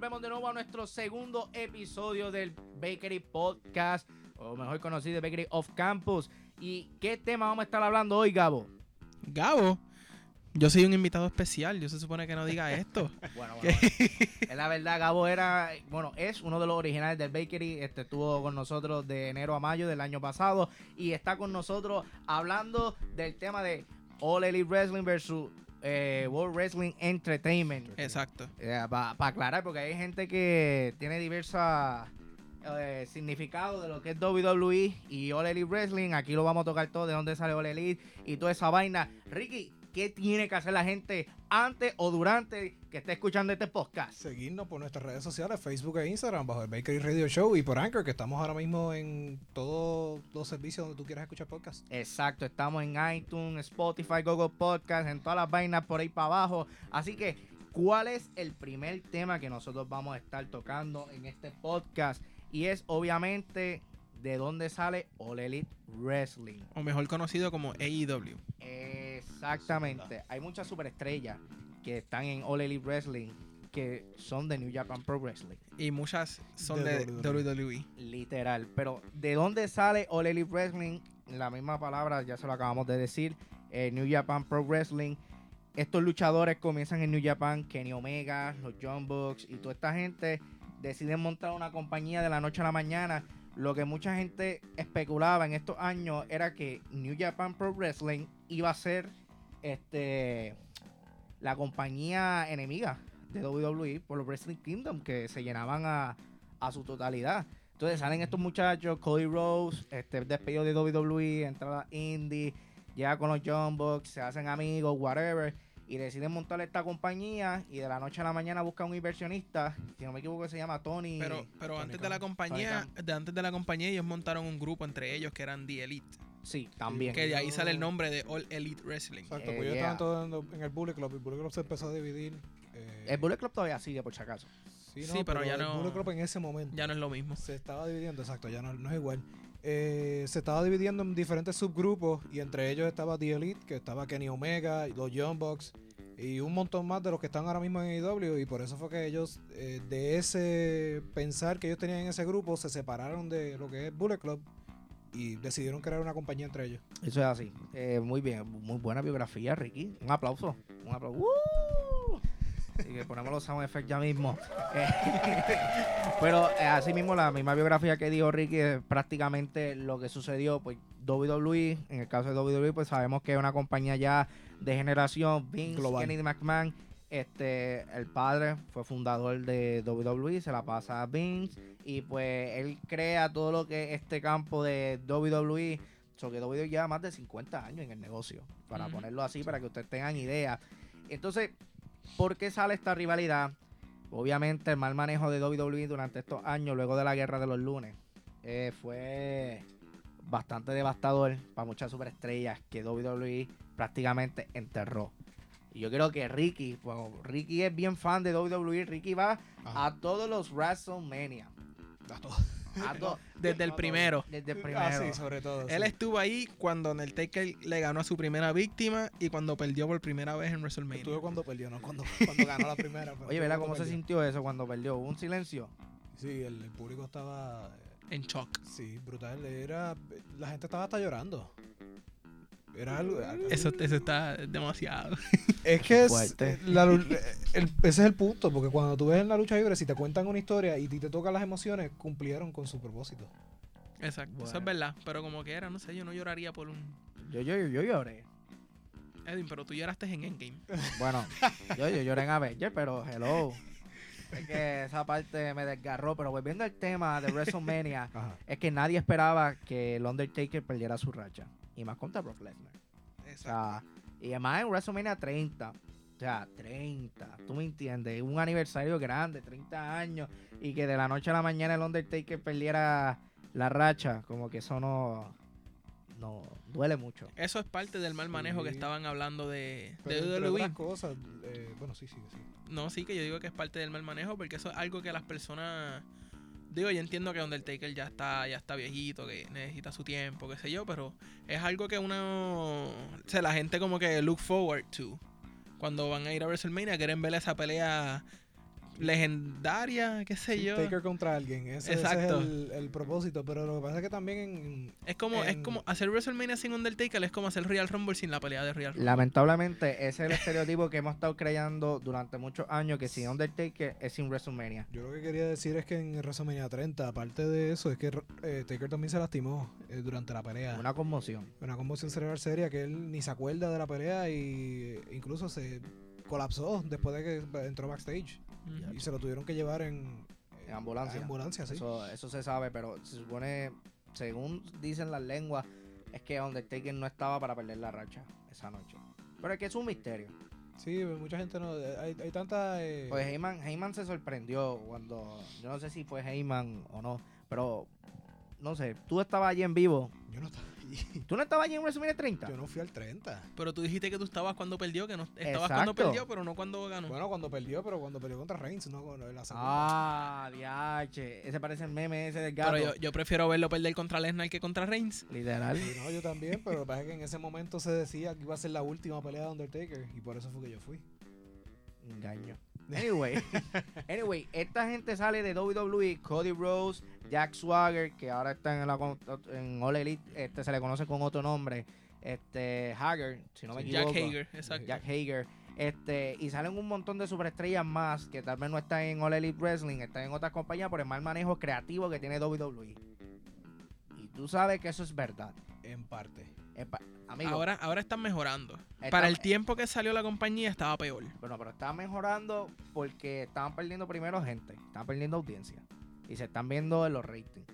volvemos de nuevo a nuestro segundo episodio del Bakery Podcast, o mejor conocido de Bakery of Campus. ¿Y qué tema vamos a estar hablando hoy, Gabo? Gabo, yo soy un invitado especial, yo se supone que no diga esto. Bueno, bueno, es la verdad, Gabo era, bueno, es uno de los originales del Bakery, este estuvo con nosotros de enero a mayo del año pasado y está con nosotros hablando del tema de All Elite Wrestling versus eh, World Wrestling Entertainment. Exacto. Para aclarar, porque hay gente que tiene diversos eh, significados de lo que es WWE y All Elite Wrestling. Aquí lo vamos a tocar todo, de dónde sale All Elite y toda esa vaina. Ricky, ¿qué tiene que hacer la gente antes o durante que esté escuchando este podcast? Seguirnos por nuestras redes sociales, Facebook e Instagram, bajo el Bakery Radio Show y por Anchor, que estamos ahora mismo en todos los servicios donde tú quieras escuchar podcast. Exacto, estamos en iTunes, Spotify, Google Podcast, en todas las vainas por ahí para abajo. Así que, ¿cuál es el primer tema que nosotros vamos a estar tocando en este podcast? Y es obviamente de dónde sale All Elite Wrestling. O mejor conocido como AEW. Exactamente. Hay muchas superestrellas que están en All Elite Wrestling que son de New Japan Pro Wrestling. Y muchas son de, WWE. Literal. Pero ¿de dónde sale All Elite Wrestling? La misma palabra, ya se lo acabamos de decir. Eh, New Japan Pro Wrestling. Estos luchadores comienzan en New Japan, Kenny Omega, los John Bucks y toda esta gente deciden montar una compañía de la noche a la mañana. Lo que mucha gente especulaba en estos años era que New Japan Pro Wrestling iba a ser este la compañía enemiga de WWE por los Wrestling Kingdom que se llenaban a, a su totalidad. Entonces salen estos muchachos, Cody Rose, este despedido de WWE, entrada indie, llega con los Bucks, se hacen amigos, whatever y deciden montar esta compañía y de la noche a la mañana buscan un inversionista, si no me equivoco se llama Tony. Pero, pero antes de la compañía, de antes de la compañía ellos montaron un grupo entre ellos que eran The Elite. Sí, también. Que de ahí sale el nombre de All Elite Wrestling. Exacto, pues ellos estaban todos en el Bullet Club. El Bullet Club se empezó a dividir. Eh, el Bullet Club todavía sigue, por si acaso. Sí, no, pero, ya no. El Bullet Club en ese momento. Ya no es lo mismo. Se estaba dividiendo, exacto, ya no, no es igual. Eh, se estaba dividiendo en diferentes subgrupos y entre ellos estaba The Elite, que estaba Kenny Omega, los Young Bucks y un montón más de los que están ahora mismo en AEW y por eso fue que ellos eh, de ese pensar que ellos tenían en ese grupo se separaron de lo que es Bullet Club y decidieron crear una compañía entre ellos. Eso es así. Eh, muy bien, muy buena biografía, Ricky. Un aplauso. Un aplauso. Así que ponemos los sound effects ya mismo. Pero eh, así mismo la misma biografía que dijo Ricky es prácticamente lo que sucedió. Pues WWE, en el caso de WWE, pues sabemos que es una compañía ya de generación. Vince Kennedy McMahon, este, el padre fue fundador de WWE, se la pasa a Vince y pues él crea todo lo que es este campo de WWE. So que WWE lleva más de 50 años en el negocio, para ponerlo así, para que ustedes tengan idea. Entonces, ¿por qué sale esta rivalidad? Obviamente el mal manejo de WWE durante estos años, luego de la guerra de los lunes, eh, fue bastante devastador para muchas superestrellas que WWE prácticamente enterró. Y yo creo que Ricky, bueno, Ricky es bien fan de WWE, Ricky va a todos los WrestleMania. A todos. Desde el primero. Desde el ah, primero. sí, sobre todo. Él estuvo ahí cuando el Taker le ganó a su primera víctima y cuando perdió por primera vez en WrestleMania. Estuvo cuando perdió, no cuando, cuando ganó la primera. Oye, ¿verdad cómo se sintió eso cuando perdió? ¿Un silencio? Sí, el, el público estaba en shock. Sí, brutal. Era, la gente estaba hasta llorando. Era algo, Eso, eso está demasiado. Es que es, eh, ese es el punto, porque cuando tú ves en la lucha libre, si te cuentan una historia y te tocan las emociones, cumplieron con su propósito. Exacto, eso es verdad. Pero como que era, no sé, yo no lloraría por un. Yo, yo, yo, lloré. Edwin, pero tú lloraste en Endgame. Bueno, yo, yo lloré en Avengers, pero hello. Es que esa parte me desgarró, pero volviendo al tema de WrestleMania, es que nadie esperaba que el Undertaker perdiera su racha. Y más contra Brock Lesnar. Exacto. y además en WrestleMania 30. O sea, 30. Tú me entiendes. Un aniversario grande, 30 años. Y que de la noche a la mañana el Undertaker perdiera la racha. Como que eso no no duele mucho. Eso es parte del mal manejo que estaban hablando de, de WWE. cosas, eh, bueno, sí, sí, sí. No, sí, que yo digo que es parte del mal manejo porque eso es algo que las personas digo, yo entiendo que Undertaker ya está ya está viejito, que necesita su tiempo, qué sé yo, pero es algo que uno o sea, la gente como que look forward to cuando van a ir a WrestleMania, quieren ver esa pelea legendaria, qué sé Sí, yo. Taker contra alguien. Ese, es el, el propósito. Pero lo que pasa es que también en, Es como, es como hacer WrestleMania sin Undertaker, es como hacer Real Rumble sin la pelea de Real Rumble. Lamentablemente, ese es el estereotipo que hemos estado creando durante muchos años, que sin Undertaker es sin WrestleMania. Yo lo que quería decir es que en WrestleMania 30, aparte de eso, es que eh, Taker también se lastimó eh, durante la pelea. Una, Una conmoción. conmoción cerebral seria que él ni se acuerda de la pelea y eh, incluso se colapsó después de que entró backstage. Y se lo tuvieron que llevar en, En ambulancia. en ambulancia, sí. Eso, eso se sabe, pero se supone, según dicen las lenguas, es que Undertaker no estaba para perder la racha esa noche. Pero es que es un misterio. Sí, mucha gente no. Hay, hay tanta. eh, Pues Heyman, Heyman se sorprendió cuando, yo no sé si fue Heyman o no, pero no sé, tú estabas allí en vivo. yo no estaba allí. ¿Tú no estabas allí en WrestleMania 30? Yo no fui al 30. Pero tú dijiste que tú estabas cuando perdió, que no estabas cuando perdió, pero no cuando ganó. Bueno, cuando perdió, pero cuando perdió contra Reigns, no con la segunda. Ah, diache. Ese parece el meme ese del gato. pero yo, yo prefiero verlo perder contra Lesnar que contra Reigns. Literal. Sí, no, yo también, pero lo que pasa es que en ese momento se decía que iba a ser la última pelea de Undertaker y por eso fue que yo fui. Engaño. Anyway, anyway, esta gente sale de WWE, Cody Rose, Jack Swagger, que ahora está en, la, en All Elite, este se le conoce con otro nombre, este Hager, si no me Sí, Jack equivoco. Hager, exacto. Jack Hager. Este, y salen un montón de superestrellas más que tal vez no están en All Elite Wrestling, están en otras compañías por el mal manejo creativo que tiene WWE. Y tú sabes que eso es verdad. En parte. Amigo, Ahora, ahora están mejorando. está- Para el tiempo que salió la compañía estaba peor. Bueno, pero está mejorando porque estaban perdiendo primero gente, estaban perdiendo audiencia y se están viendo en los ratings.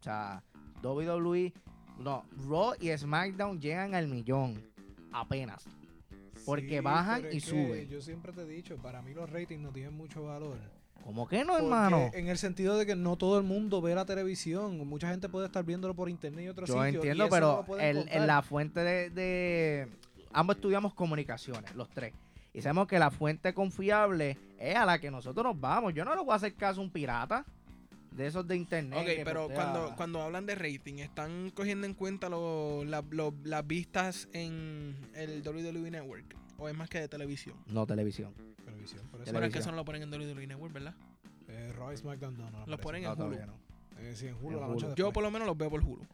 O sea, WWE, no, Raw y SmackDown llegan al millón apenas. Porque bajan y suben. Yo siempre te he dicho, para mí los ratings no tienen mucho valor. ¿Cómo que no, Porque hermano? En el sentido de que no todo el mundo ve la televisión. Mucha gente puede estar viéndolo por internet y otros Yo sitios. y entiendo, no pero el- en la fuente de, de- Ambos estudiamos comunicaciones, los tres. Y sabemos que la fuente confiable es a la que nosotros nos vamos. Yo no le voy a hacer caso a un pirata de esos de internet. Ok, pero postea- cuando, cuando hablan de rating, ¿están cogiendo en cuenta lo- la- lo- las vistas en el WWE Network? ¿O es más que de televisión? No, televisión. Televisión, por eso. Pero es que eso no lo ponen en WWE Network, ¿verdad? Eh, Raw y SmackDown no, no. Lo ponen en No, Hulu. no. Eh, sí, en Hulu, En la noche. Yo por lo menos los veo por Hulu.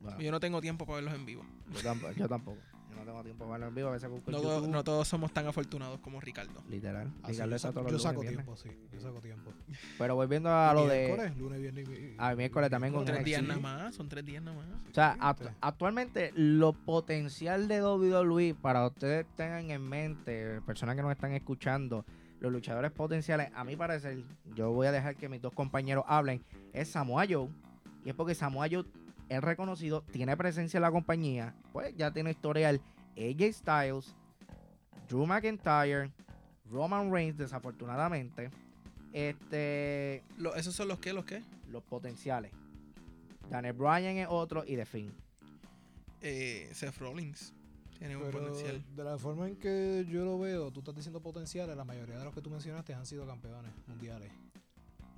Bueno. Yo no tengo tiempo para verlos en vivo. Yo tampoco, yo tampoco. No tengo tiempo para verlo en vivo. A veces busco No, todo- no todos somos tan afortunados como Ricardo. Literal. Ah, sí, Ricardo yo está saco, todos yo los saco lunes y viernes. tiempo, sí. Yo saco tiempo. Pero volviendo a lo de. Miércoles, lunes, viernes y- Ah, miércoles también con Tres días nada más, son tres días nada más. O sea, actualmente lo potencial de WWE, para ustedes tengan en mente, personas que nos están escuchando, los luchadores potenciales, a mi parecer, yo voy a dejar que mis dos compañeros hablen, es Samoa Joe. Y es porque Samoa Joe es reconocido, tiene presencia en la compañía, pues ya tiene historial AJ Styles, Drew McIntyre, Roman Reigns, desafortunadamente. Este, Lo- ¿Esos son los que, los que? los potenciales. Daniel Bryan es otro y The Finn. Eh, Seth Rollins. Tiene un Pero potencial. de la forma en que yo lo veo, tú estás diciendo potenciales, la mayoría de los que tú mencionaste han sido campeones mundiales.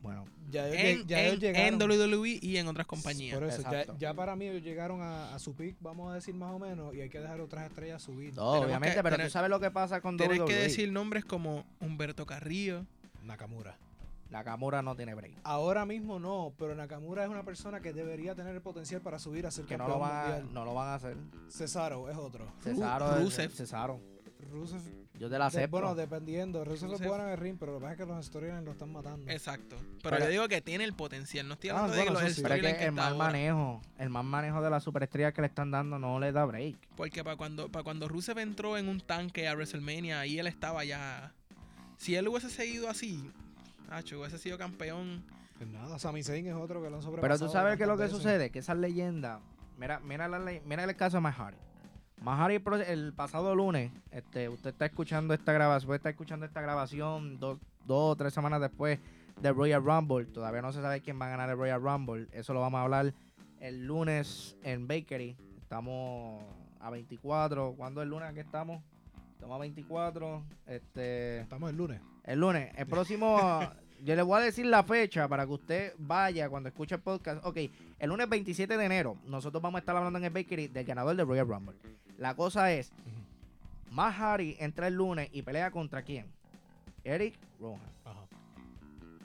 Bueno, Ya, ellos En, ya en, llegaron. en WWE y en otras compañías. Por eso, ya, para mí ellos llegaron a, a su peak, vamos a decir más o menos, y hay que dejar otras estrellas subir. no, Tenemos obviamente, que pero tener- tú sabes lo que pasa con Tienes WWE. que decir nombres como Humberto Carrillo. Nakamura. La Camura no tiene break. Ahora mismo no, pero Nakamura es una persona que debería tener el potencial para subir a ser Que no campeón lo, van a, mundial. no lo van a hacer. Cesaro es otro. Cesaro. es- Rusev. Cesaro. Rusev, Yo te la acepto. bueno, dependiendo. Rusev es bueno en el ring, pero lo que pasa es que los storylines lo están matando. Exacto. Pero, Pero- yo digo que tiene el potencial. No estoy Ah, hablando de bueno, que los sí. pero es storyline que que el mal ahora. manejo, el mal manejo de las superestrellas que le están dando no le da break. Porque para cuando, para cuando Rusev entró en un tanque a WrestleMania, ahí él estaba ya. Si él hubiese seguido así, Hacho, hubiese sido campeón. Pues nada, Sami Zayn es otro que lo han Pero sobrepasado. tú sabes que lo que sucede, que esas leyendas, mira, mira, la mira el caso de Mahari. Mahari el el pasado lunes, este, usted está escuchando esta grabación, está escuchando esta grabación dos, dos o tres semanas después del Royal Rumble. Todavía no se sabe quién va a ganar el Royal Rumble. Eso lo vamos a hablar el lunes en Bakery. Estamos a 24. ¿Cuándo es el lunes que estamos? Estamos a 24. Este, Estamos el lunes. el lunes. El próximo. yo le voy a decir la fecha para que usted vaya cuando escuche el podcast. Ok, el lunes 27 de enero, nosotros vamos a estar hablando en el Bakery del ganador del Royal Rumble. La cosa es: Matt Hardy entra el lunes y pelea contra quién? Eric Rowan. Ajá.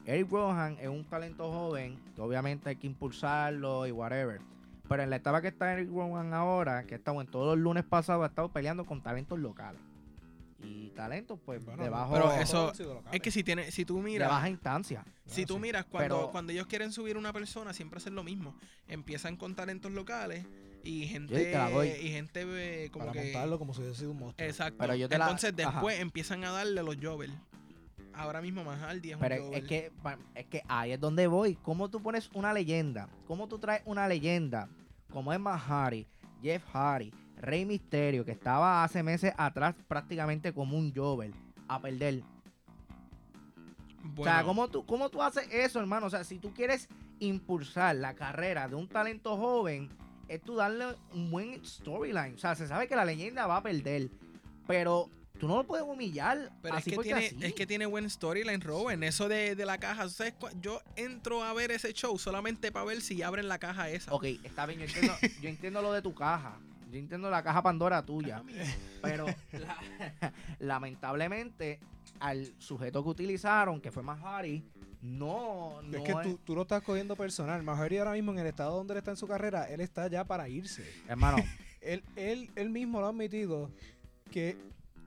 Eric Rohan es un talento joven, que obviamente hay que impulsarlo y whatever. Pero en la etapa que está Eric Rohan ahora, que ha estado en todos los lunes pasados, ha estado peleando con talentos locales. Y talentos, pues, Bueno, de bajo, Pero eso-. Es que si tiene, si tú de miras, baja instancia. si tú sí. miras cuando, Pero- cuando ellos quieren subir una persona, siempre hacen lo mismo. Empiezan con talentos locales y gente, te la doy. y gente eh, como para que montarlo como si hubiese sido un monstruo. Exacto. Pero yo te la- Entonces ajá. después empiezan a darle los jovers. Ahora mismo más Hardy es Pero un es que, es que ahí es donde voy. ¿Cómo tú pones una leyenda? ¿Cómo tú traes una leyenda como es Hardy, Jeff Hardy, Rey Misterio, que estaba hace meses atrás prácticamente como un Jover, a perder? O sea, ¿cómo tú, ¿cómo tú haces eso, hermano? O sea, si tú quieres impulsar la carrera de un talento joven, es tú darle un buen storyline. O sea, se sabe que la leyenda va a perder, pero tú no lo puedes humillar. Pero es así que, porque tiene, así. es que tiene buen storyline, Robin. Eso de, de la caja. ¿sabes cu- Yo entro a ver ese show solamente para ver si abren la caja esa. Ok, está bien, yo entiendo, yo entiendo lo de tu caja. Yo entiendo la caja Pandora tuya. Pero la- lamentablemente, al sujeto que utilizaron, que fue Mahari, no, no es que tú, tú lo estás cogiendo personal. Mahari ahora mismo en el estado donde él está en su carrera, él está ya para irse. Hermano, Él, él, él mismo lo ha admitido que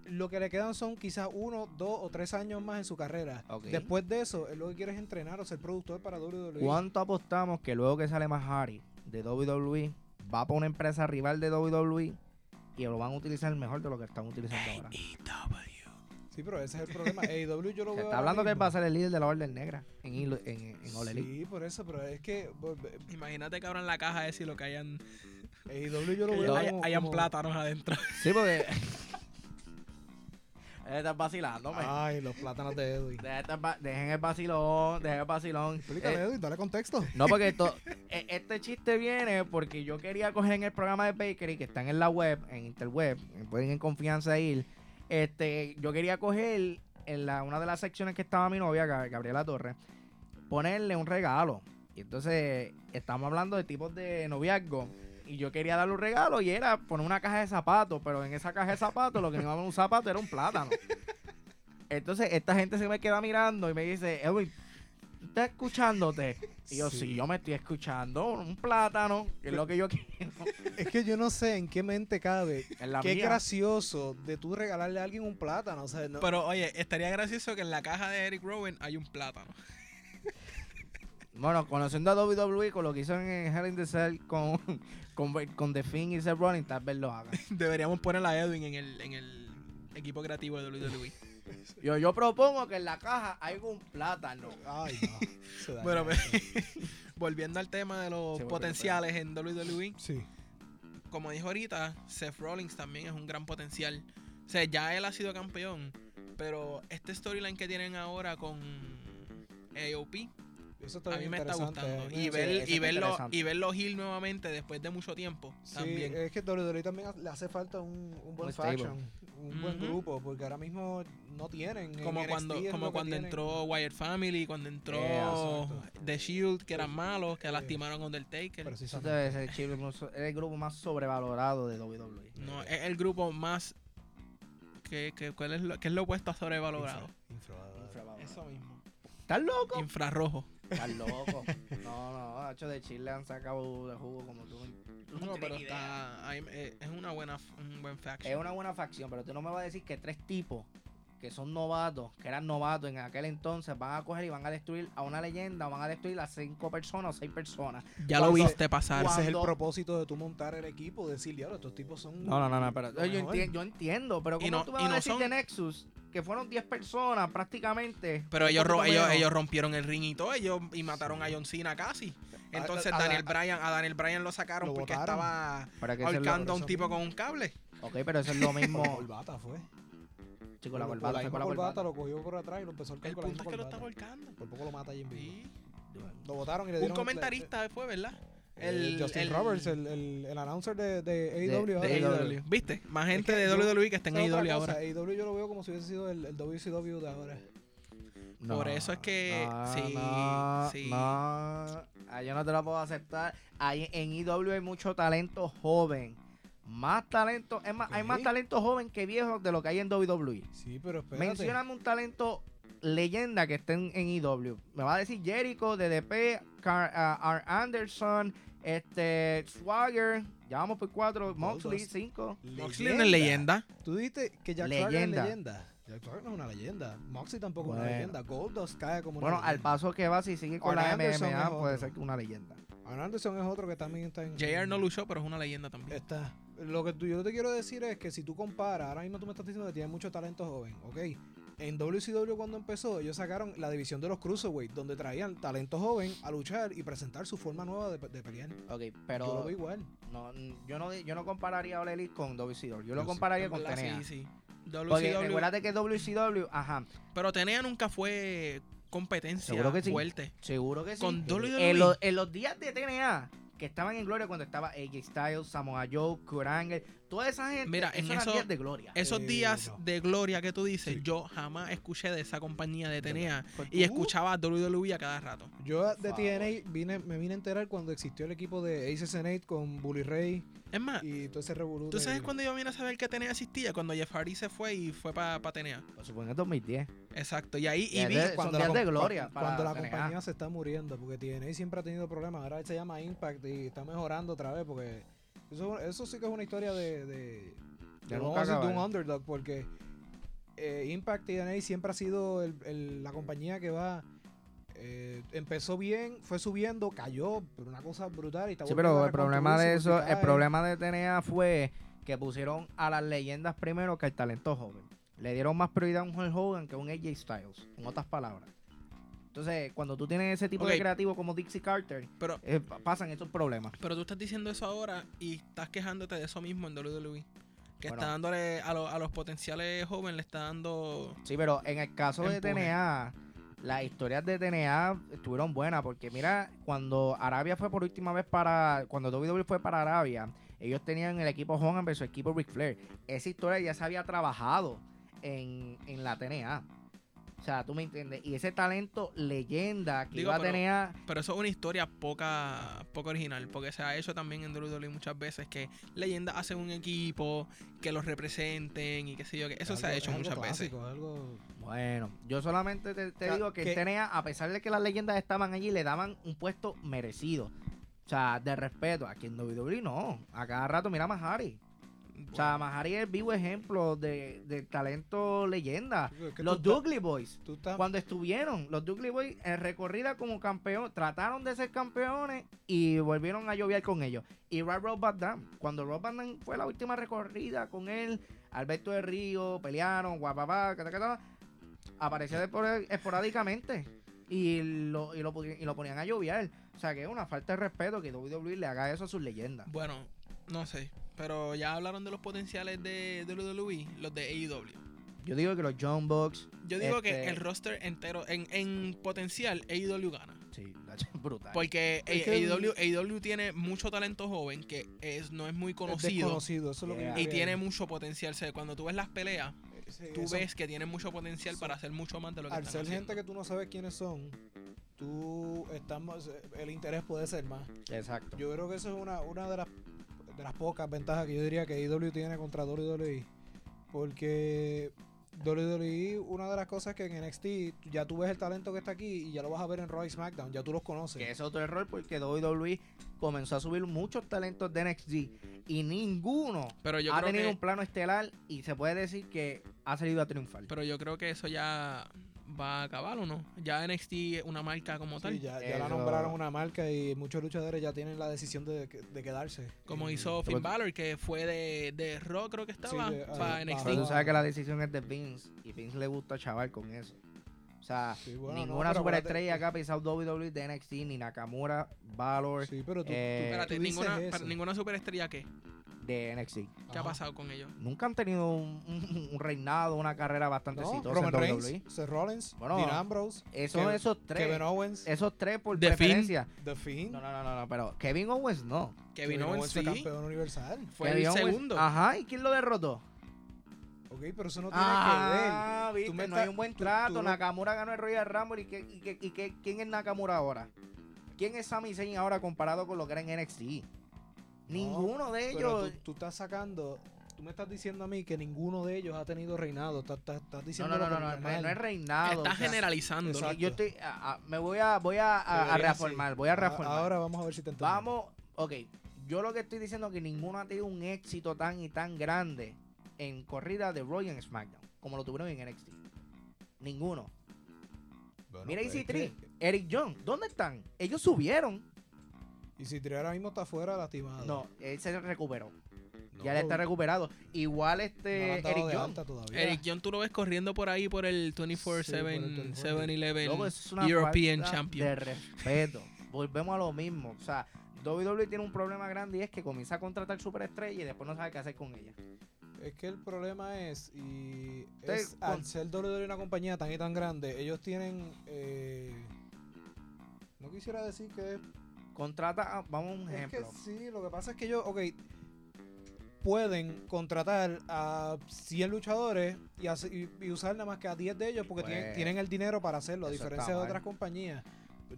lo que le quedan son quizás uno, dos o tres años más en su carrera. Después de eso, él lo que quiere es entrenar o ser productor para WWE. ¿cuánto apostamos que luego que sale Mahari de WWE, va para una empresa rival de WWE y lo van a utilizar mejor de lo que están utilizando ahora? Sí, pero ese es el problema. AEW yo lo Se veo. está hablando que él va a ser el líder de la Orden Negra en, en, en All Elite. Sí, por eso, pero es que Imagínate que abran la caja esa y lo que hayan, AEW yo lo que veo como- hayan como- plátanos adentro. Sí, porque... Estás vacilando, man. Ay, los plátanos de Edwin. Dejen el vacilón, dejen el vacilón. Explícale, Eh, Edwin, dale contexto. no, porque esto, e- este chiste viene porque yo quería coger en el programa de Bakery, que están en la web, en Interweb, pueden en confianza ir. Este, yo quería coger en la, una de las secciones que estaba mi novia, Gab- Gabriela Torres, ponerle un regalo. Y entonces estamos hablando de tipos de noviazgo. Y yo quería darle un regalo y era poner una caja de zapatos, pero en esa caja de zapatos lo que no iba a un zapato era un plátano. Entonces esta gente se me queda mirando y me dice, Edwin, ¿tú ¿estás escuchándote? Y yo, Sí. sí, yo me estoy escuchando, un plátano, que es lo que yo quiero. Es que yo no sé en qué mente cabe. En la Qué mía. gracioso de tú regalarle a alguien un plátano. O sea, no- Pero oye, estaría gracioso que en la caja de Eric Rowan hay un plátano. Bueno, conociendo a WWE con lo que hizo en Hell in the Cell con, con, con The Finn y Seth Rollins, tal vez lo haga. Deberíamos poner a Edwin en el, en el equipo creativo de WWE. Yo, yo propongo que en la caja haya un plátano. Ay, no. Bueno, eso. volviendo al tema de los potenciales en WWE, Sí. como dijo ahorita, Seth Rollins también es un gran potencial. O sea, ya él ha sido campeón, pero este storyline que tienen ahora con AOP, Eso está a mí me está gustando. Eh, Y Sí, ver, eso y verlo, y verlo heel nuevamente después de mucho tiempo Sí, también. es que WWE también le hace falta un, un buen Un faction, un buen grupo, porque ahora mismo no tienen. en como NXT cuando, como cuando tienen. entró Wyatt Family, cuando entró Yeah, exacto. The Shield, que eran malos, que Sí. lastimaron a Undertaker. Eso Precisamente. debe ser el, chivo- es el grupo más sobrevalorado de WWE. No, es el grupo más que, que, ¿cuál es lo, que es lo opuesto a sobrevalorado. Infra- infravalorado. Infravalorado. Eso mismo. ¿Estás loco? Infrarrojo. Estás loco. No, no, hecho de Chile han sacado de jugo como tú. tú No, pero está, eh, es una buena, un buen faction. Es una buena facción, pero tú no me vas a decir que tres tipos que son novatos, que eran novatos en aquel entonces, van a coger y van a destruir a una leyenda o van a destruir a cinco personas o seis personas. ya lo viste pasar. Ese es el propósito de tú montar el equipo, decir, diablo, estos tipos son. No, no, no, no, pero lo yo, mejor". enti- yo entiendo, pero Y ¿cómo no- tú me vas a decir son- de Nexus? Que fueron 10 personas prácticamente. Pero ellos, ro- ellos, ellos rompieron el ring y todo, ellos y mataron a John Cena casi. Entonces a- a- Daniel a- Bryan, a Daniel Bryan lo sacaron Lo porque botaron. estaba ahorcando a un tipo mismo. con un cable. Ok, pero eso es lo mismo. Chico, la corbata fue con la corbata, lo cogió por atrás y lo empezó a El con la punto es que lo está ahorcando. Por poco lo mata ahí en vivo. Sí. Lo votaron y le Un dieron. comentarista después, ¿verdad? El, El- Justin el- Roberts, el, el, el announcer de, de AEW. de. De AEW. ¿Viste? Más gente que de WWE que está en es AEW cosa, ahora. AEW yo lo veo como si hubiese sido el, el WCW de ahora. Por eso es que- no, sí, no, sí. No, Ah, yo no te lo puedo aceptar. Ahí en IW hay mucho talento joven. Más talento, es más, hay más talento joven que viejo de lo que hay en WWE. Sí, pero espérate. Mencióname un talento leyenda que estén en IW. Me va a decir Jericho, DDP, Car uh, R. Anderson, este, Swagger, ya vamos por cuatro, Moxley, cinco. Moxley no es leyenda. Tú dijiste que Jack Leyenda. Swagger es leyenda. Jack Swagger no es una leyenda. Moxley tampoco es una leyenda. Goldust cae como una Bueno, al paso que va, si sigue con Arn la Anderson MMA, puede ser que una leyenda. Arn Anderson es otro que también está en... JR no luchó, pero es una leyenda también. Está. Lo que tú- yo te quiero decir es que si tú comparas, ahora mismo tú me estás diciendo que tiene mucho talento joven, ¿ok? En WCW cuando empezó, ellos sacaron la división de los Cruiserweight, donde traían talento joven a luchar y presentar su forma nueva de, de pelear. Ok, yo lo pero veo igual. no, yo, no, yo no compararía a All Elite con WCW. Yo Yo lo compararía con TNA. Sí, sí. Porque WCW, recuérdate que WCW, ajá, pero TNA nunca fue competencia Seguro que sí. fuerte. seguro que sí. Con En, WWE. los- en los días de TNA, que estaban en gloria cuando estaba AJ Styles, Samoa Joe, Kurt toda esa gente, Mira, en esos días de gloria. Esos Eh, días no. de gloria que tú dices, Sí. yo jamás escuché de esa compañía de TNA Pues y escuchaba a WWE a cada rato. Yo de. TNA vine, me vine a enterar cuando existió el equipo de Aces and Eight con Bully Ray Es más, y todo ese revolú. Ah, ¿tú sabes cuándo yo vine a saber que TNA existía? Cuando Jeff Hardy se fue y fue para TNA. Pues supongo en 2010. Exacto. Y ahí y vi, días la de gloria Cuando la TNA. compañía se está muriendo, porque TNA siempre ha tenido problemas. Ahora se llama Impact y está mejorando otra vez, porque eso, eso sí que es una historia de. de, de nunca vamos a de un underdog, porque eh, Impact TNA siempre ha sido el- el- la compañía que va. eh, empezó bien, fue subiendo, cayó, pero una cosa brutal. Y está Sí, pero el problema de eso, el problema de TNA fue que pusieron a las leyendas primero que al talento joven. Le dieron más prioridad a un Hulk Hogan que a un AJ Styles, en otras palabras. Entonces, cuando tú tienes ese tipo de creativo como Dixie Carter, pero, eh, pa- pasan estos problemas. pero tú estás diciendo eso ahora y estás quejándote de eso mismo en WWE. Que Bueno. está dándole a, los- a los potenciales jóvenes, le está dando... Sí, pero en el caso de. TNA, las historias de TNA estuvieron buenas, porque mira, cuando Arabia fue por última vez para, cuando WWE fue para Arabia, ellos tenían el equipo Hogan versus el equipo Ric Flair. Esa historia ya se había trabajado en, en la TNA. O sea, tú me entiendes. Y ese talento leyenda que Digo, iba a pero- TNA, Pero eso es una historia poca, poca original, porque se ha hecho también en WWE muchas veces que leyendas hacen un equipo, que los representen y qué sé yo, que eso Es se ha hecho es algo muchas veces. algo- bueno, yo solamente te, te O sea, digo que, que- a pesar de que las leyendas estaban allí, le daban un puesto merecido. O sea, de respeto. Aquí en WWE no. A cada rato mira a Mahari. O sea, Mahari es vivo ejemplo de, de talento leyenda. Es que Los Dudley Boys, cuando estuvieron, los Dudley Boys en recorrida como campeón, trataron de ser campeones y volvieron a llover con ellos. Y Rob Van Damme, cuando Rob Van Damme fue la última recorrida con él, Alberto de Río, pelearon, guapapá, aparecía de- esporádicamente y lo, y, lo, y lo ponían a llover. O sea que es una falta de respeto que WWE le haga eso a sus leyendas. Bueno, no sé, pero ya hablaron de los potenciales de WWE, los de AEW. Yo digo que los John Bucks, Yo digo que Este- el roster entero, en, en potencial, AEW gana. sí, brutal. Porque Es que el- AEW, AEW tiene mucho talento joven que es, no es muy es conocido desconocido, eso es lo que Yeah. yo y tiene mucho potencial. O sea, cuando tú ves las peleas, Sí, tú eso- ves que tienen mucho potencial para hacer mucho más de lo que al están ser haciendo. gente que tú no sabes quiénes son, tú estás más, el interés puede ser más. Exacto. Yo creo que eso es una, una de las de las pocas ventajas que yo diría que AEW tiene contra WWE. Porque WWE, una de las cosas que en NXT ya tú ves el talento que está aquí y ya lo vas a ver en Raw y SmackDown, ya tú los conoces. Que es otro error porque WWE comenzó a subir muchos talentos de NXT y ninguno Pero yo ha creo tenido que, un plano estelar y se puede decir que ha salido a triunfar. pero yo creo que eso ya va a acabar o no. Ya NXT es una marca como tal. Sí, ya, ya la nombraron una marca y muchos luchadores ya tienen la decisión de, de quedarse. Como hizo Finn Balor, que fue de, de Raw, creo que estaba, de- para ah, NXT. Pero tú sabes que la decisión es de Vince y Vince le gusta chaval con eso. O sea, Sí, bueno, ninguna superestrella que ha pisado WWE de NXT, ni Nakamura, Valor Sí, pero tú, Eh, tú- Espérate, tú dices ninguna, ninguna superestrella que de NXT. ¿Qué ha pasado con ellos? Nunca han tenido un, un- un reinado, una carrera bastante No, exitosa Roman en Reigns, WWE. Seth Rollins, Bueno, Dean Ambrose, Eso, Kevin- esos tres. Kevin Owens, Esos tres por The Fiend. preferencia. The Fiend. No, no, no, no, no, pero Kevin Owens no. Kevin Owens fue sí, campeón universal. fue Kevin el Owens- segundo. Ajá, ¿y quién lo derrotó? Ok, pero eso no tiene Ah, que ver. viste, me no estás- hay un buen tú- trato. tú- Nakamura ganó el Royal Rumble. ¿Y, qué, y, qué- y qué- quién es Nakamura ahora? ¿Quién es Sami Zayn ahora comparado con lo que era en NXT? Ninguno de Pero ellos. tú, tú estás sacando tú me estás diciendo a mí que ninguno de ellos ha tenido reinado. Estás, estás, estás No, diciendo no, no, no, no, no es reinado. Estás o sea, generalizando. exacto. Yo estoy, a- a- me voy a, voy a, a- reformar, voy a A- reformar. Ahora vamos a ver si te entiendo. Vamos, ok. Yo lo que estoy diciendo es que ninguno ha tenido un éxito tan y tan grande en corrida de Raw y en SmackDown como lo tuvieron en NXT. Ninguno. Bueno, Mira pues es EC3, que- Eric John, ¿dónde están? Ellos subieron. Y si Tri ahora mismo está fuera lastimado. No, él se recuperó. No, ya él está recuperado. Igual no le este dado Eric de John. alta todavía. Eric John, tú lo ves corriendo por ahí por el 24-7, Sí, por el 24. 7-Eleven Loco, eso es una European Champion. De respeto. Volvemos a lo mismo. O sea, WWE tiene un problema grande y es que comienza a contratar superestrellas y después no sabe qué hacer con ellas. Es que el problema es, y es, al con- ser WWE una compañía tan y tan grande, ellos tienen, eh, no quisiera decir que es, Contrata, a- vamos a un es que ejemplo. sí, lo que pasa es que ellos, ok, pueden contratar a 100 luchadores y, hace- y- y usar nada más que a 10 de ellos porque tienen, Pues, tienen el dinero para hacerlo, a diferencia de otras compañías.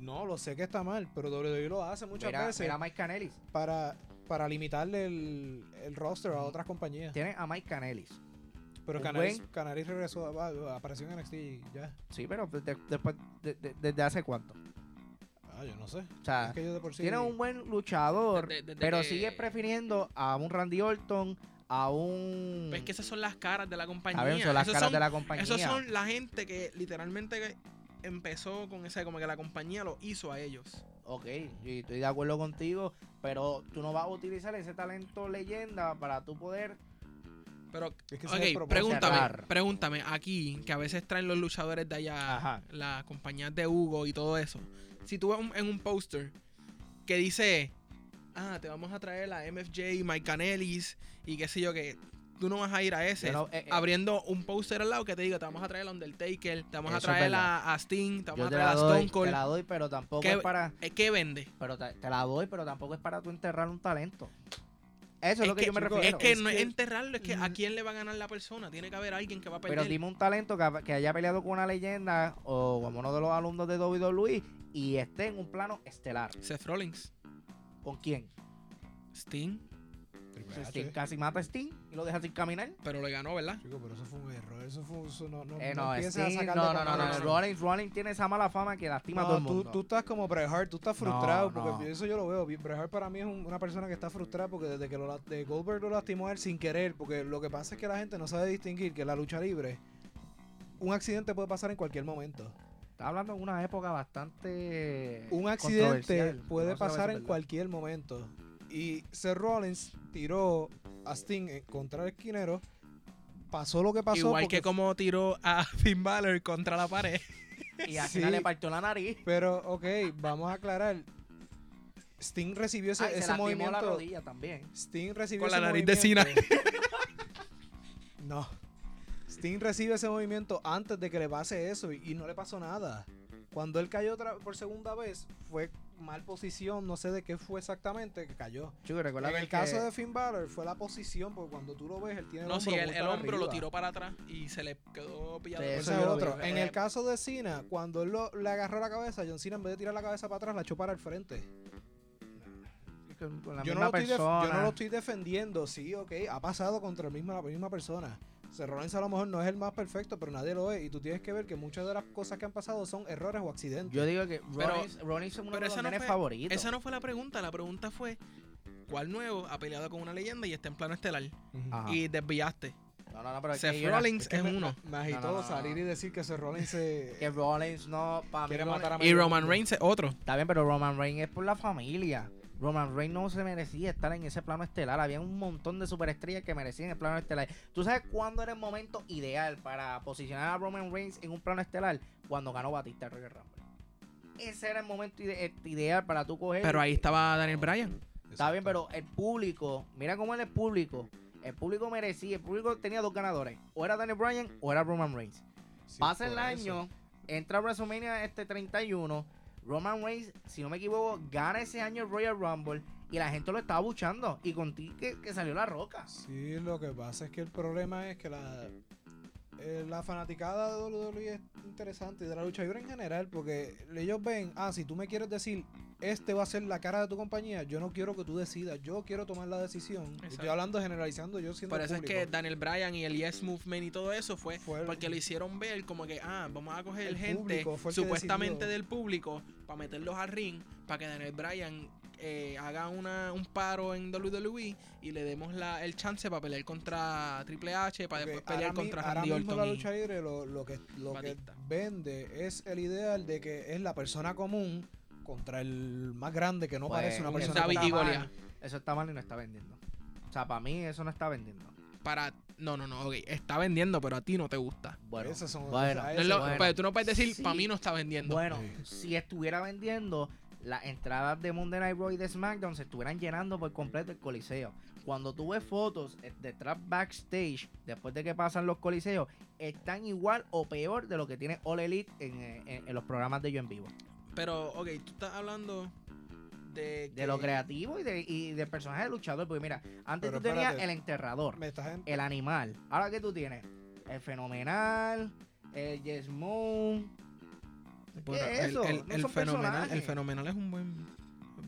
No, lo sé que está mal, pero WWE lo hace muchas mira, veces mira a Mike Canelis. para, para limitarle el, el roster a otras compañías. Tienen a Mike Canelis. Pero un Canaris, buen- Canaris regresó, apareció en NXT y ya. Sí, pero de- de- ¿desde hace cuánto? Ah, yo no sé. O sea, es que yo de por sí. tiene un buen luchador, pero sigue prefiriendo a un Randy Orton, a un... Ves que esas son las caras de la compañía. Saben, son las Esos caras son- de la compañía. Esos son la gente que literalmente empezó con ese, como que la compañía lo hizo a ellos. Ok, y estoy de acuerdo contigo, pero tú no vas a utilizar ese talento leyenda para tú poder... Pero, Es que ese es el ok, propósito. pregúntame, Cerrar. pregúntame, aquí, que a veces traen los luchadores de allá, Ajá. las compañías de Hugo y todo eso. Si tú ves un- en un póster que dice, ah, te vamos a traer a MFJ, Mike Canelis y qué sé yo, que tú no vas a ir a ese. No- eh, eh, abriendo un póster al lado que te diga, te vamos a traer a Undertaker, te vamos a traer a, a Sting, te vamos yo a traer a doy, Stone Cold. te la doy, pero tampoco ¿Qué- es para... Eh, ¿Qué vende? Pero te, te la doy, pero tampoco es para tú enterrar un talento. Eso es, Es lo que, que- yo me chico, refiero. Es que es no es enterrarlo, es que a quién le va a ganar la persona. Tiene que haber alguien que va a perder. Pero dime un talento que, que haya peleado con una leyenda o como uno de los alumnos de WWE y esté en un plano estelar. Seth Rollins, ¿Con quién? Sting, Triple H. Sting casi mata a Sting y lo deja sin caminar. pero le ganó, ¿verdad? Chico, pero eso fue un error. Eso fue eso no, no, Eh, no no, Sting, no, no, no, no, no, Rollins, Rollins tiene esa mala fama que lastima a todo el No, tú, mundo. tú estás como Bret Hart, tú estás frustrado No, porque no. eso yo lo veo. Bret Hart para mí es un- una persona que está frustrada porque desde que lo, de Goldberg lo lastimó a él sin querer, porque lo que pasa es que la gente no sabe distinguir que en la lucha libre un accidente puede pasar en cualquier momento. Está hablando de una época bastante Un accidente puede No pasar en verdad. cualquier momento. Y Seth Rollins tiró a Sting contra el esquinero. Pasó lo que pasó. Igual porque que como tiró a Finn Balor contra la pared. Y al Sí. final le partió la nariz. Pero, ok, vamos a aclarar. Sting recibió ese, Ay, se ese lastimó movimiento. la rodilla también. Sting recibió Con la nariz de movimiento- no. Sting recibe ese movimiento antes de que le pase eso y, y no le pasó nada. Cuando él cayó otra, por segunda vez, fue mal posición, no sé de qué fue exactamente, que cayó. Chico, En que el caso de Finn Balor fue la posición, porque cuando tú lo ves, él tiene el No, hombro sí, el, el hombro lo tiró para atrás y se le quedó pillado. Sí, eso es otro. vi. En Eh, el caso de Cena, cuando él lo- le agarró la cabeza, John Cena en vez de tirar la cabeza para atrás, la echó para el frente. con- con la yo, no misma persona. yo no lo estoy defendiendo, sí, ok, ha pasado contra el mismo, la misma persona. Seth Rollins a lo mejor no es el más perfecto, pero nadie lo es. Y tú tienes que ver que muchas de las cosas que han pasado son errores o accidentes. Yo digo que Pero- Rollins, es uno pero de los esa no nenes fue- favoritos. Esa no fue la pregunta. La pregunta fue: ¿cuál nuevo ha peleado con una leyenda y está en plano estelar? Ajá. Y desviaste. No, no, no, pero es Seth que yo era- Rollins Es que es me, uno. me agitó No, no, no, salir no. y decir que Seth Rollins se que Rollins no, para mí quiere Rollins- matar a Y Roman. Reigns es otro. Está bien, pero Roman Reigns es por la familia. Roman Reigns no se merecía estar en ese plano estelar. Había un montón de superestrellas que merecían el plano estelar. ¿Tú sabes cuándo era el momento ideal para posicionar a Roman Reigns en un plano estelar? Cuando ganó Batista el Royal Rumble. Ese era el momento ide- eh, ideal para tú coger. Pero ahí estaba Daniel Bryan. Está bien, pero el público, mira cómo es el público. El público merecía, el público tenía dos ganadores. O era Daniel Bryan o era Roman Reigns. Sí, Pasa el año, entra a WrestleMania este 31. Roman Reigns, si no me equivoco, gana ese año Royal Rumble y la gente lo estaba buchando. Y contigo que, que salió la roca. Sí, lo que pasa es que el problema es que la, eh, la fanaticada de WWE es interesante y de la lucha libre en general, porque ellos ven, ah, si tú me quieres decir este va a ser la cara de tu compañía, yo no quiero que tú decidas, yo quiero tomar la decisión. Exacto. Estoy hablando generalizando, yo siendo Por eso es que Daniel Bryan y el Yes Movement y todo eso fue, Fue el- porque lo hicieron ver como que, ah, vamos a coger El gente público supuestamente del público para meterlos al ring, para que Daniel Bryan eh, haga una, un paro en WWE y le demos la, el chance para pelear contra Triple H, para después pelear ahora mi- contra ahora Randy mismo la Orton. y- lucha libre lo, lo que, lo que Batista. vende es el ideal de que es la persona común contra el más grande que no Pues, parece una persona común. Eso está mal y no está vendiendo. O sea, para mí eso no está vendiendo. para no, no, no, ok, está vendiendo, pero a ti no te gusta. Bueno, Esas son- bueno, a No es ese- lo- bueno. pero tú no puedes decir, Sí. para mí no está vendiendo. bueno, Sí. si estuviera vendiendo, las entradas de Monday Night Raw y de SmackDown se estuvieran llenando por completo el coliseo. Cuando tú ves fotos eh, de trap backstage, después de que pasan los coliseos, están igual o peor de lo que tiene All Elite en, eh, en- en los programas de yo en vivo. Pero, ok, tú estás hablando de... De lo creativo y de, y de personaje de luchador. Porque mira, antes Pero tú tenías el enterrador, en- el animal. Ahora que tú tienes el fenomenal, el Yes Moon. Bueno, ¿Qué es el- eso? el, No el son fenomenal, el personajes. fenomenal es un buen...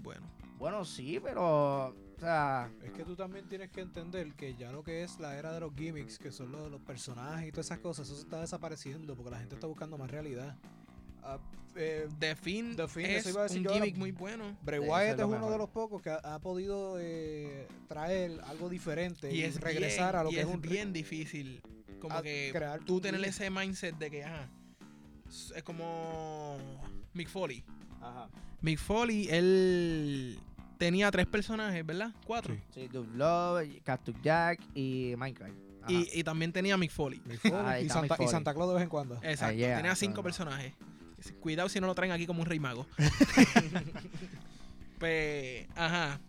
bueno. Bueno, sí, pero. O sea. Es que tú también tienes que entender que ya lo que es la era de los gimmicks, que son los, los personajes y todas esas cosas, eso está desapareciendo porque la gente está buscando más realidad. Ah, eh, The Finn, The es eso iba a decir un ahora. gimmick muy bueno. Bray Wyatt es uno mejor. de los pocos que ha, ha podido eh, traer algo diferente Y y, es regresar bien, a lo y que es es un bien difícil. Como que crear tú tener ese mindset de que, ajá, es como Mick Foley. Ajá. Mick Foley, él tenía tres personajes, ¿verdad? Cuatro. Sí. Sí, Dude Love, Cactus Jack y Minecraft. Ajá. Y, y también tenía Mick Foley. Mick Foley y, Santa, Mick y Foley. Santa Claus de vez en cuando. Exacto, Ah, yeah, tenía cinco no, no. personajes. Cuidado si no lo traen aquí como un rey mago. pues, ajá.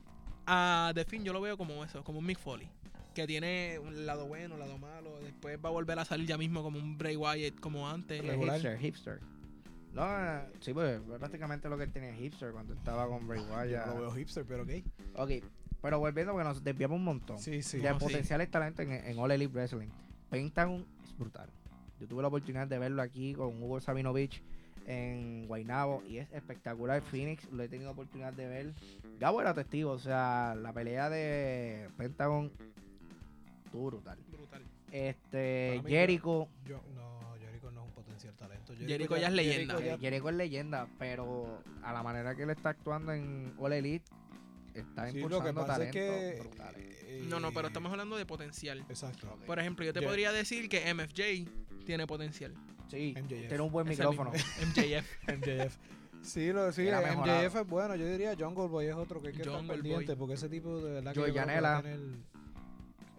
A The Finn yo lo veo como eso, como un Mick Foley. Que tiene un lado bueno, un lado malo. Después va a volver a salir ya mismo como un Bray Wyatt como antes. Sí, regular. hipster, hipster. No, sí, pues prácticamente lo que él tenía hipster cuando estaba con Bray Yo Wyatt. no lo veo hipster, pero ok. Ok, pero volviendo porque nos desviamos un montón. Sí, sí. de No, sí. potenciales talentos en, en All Elite Wrestling. Pentagon es brutal. Yo tuve la oportunidad de verlo aquí con Hugo Sabinovich en Guaynabo y es espectacular. Phoenix lo he tenido oportunidad de ver. Gabo era testigo, o sea, la pelea de Pentagon brutal. Brutal. Este, Jericho, Yo, no, Jericho no es un potencial talento. Jericho ya es leyenda. Jericho Jericho es leyenda, pero a la manera que él está actuando en All Elite, está Sí, lo que impulsando es que. brutales. eh, No, no, pero estamos hablando de potencial. Exacto. Por ejemplo, yo te Yeah. podría decir que MFJ tiene potencial. Sí, MJF. tiene un buen micrófono. MJF. MJF. Sí, lo, sí, MJF es bueno. Yo diría Jungle Boy es otro que hay que estar pendiente Boy. porque ese tipo de verdad que a Janela. tener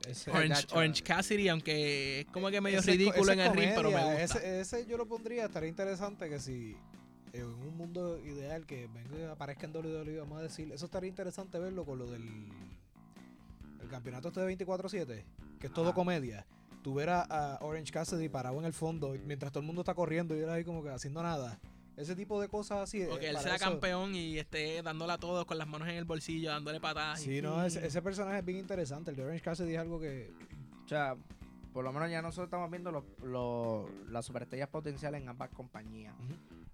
ese- Orange- Orange, gacho. Orange Cassidy, aunque es como que medio ese ridículo ese en el ring, pero me gusta. Ese, ese yo lo pondría, estaría interesante que si en un mundo ideal que venga y aparezca en WWE, vamos a decir, eso estaría interesante verlo con lo del el campeonato este de 24-7, que es todo Ajá. comedia. Verás a Orange Cassidy parado en el fondo mientras todo el mundo está corriendo y él ahí como que haciendo nada. Ese tipo de cosas así. O eh, él sea eso- campeón y esté dándole a todos con las manos en el bolsillo, dándole patadas. y- Sí, no, ese, ese personaje es bien interesante. El de Orange Cassidy es algo que. O sea, por lo menos ya nosotros estamos viendo los, los- las superestrellas potenciales en ambas compañías.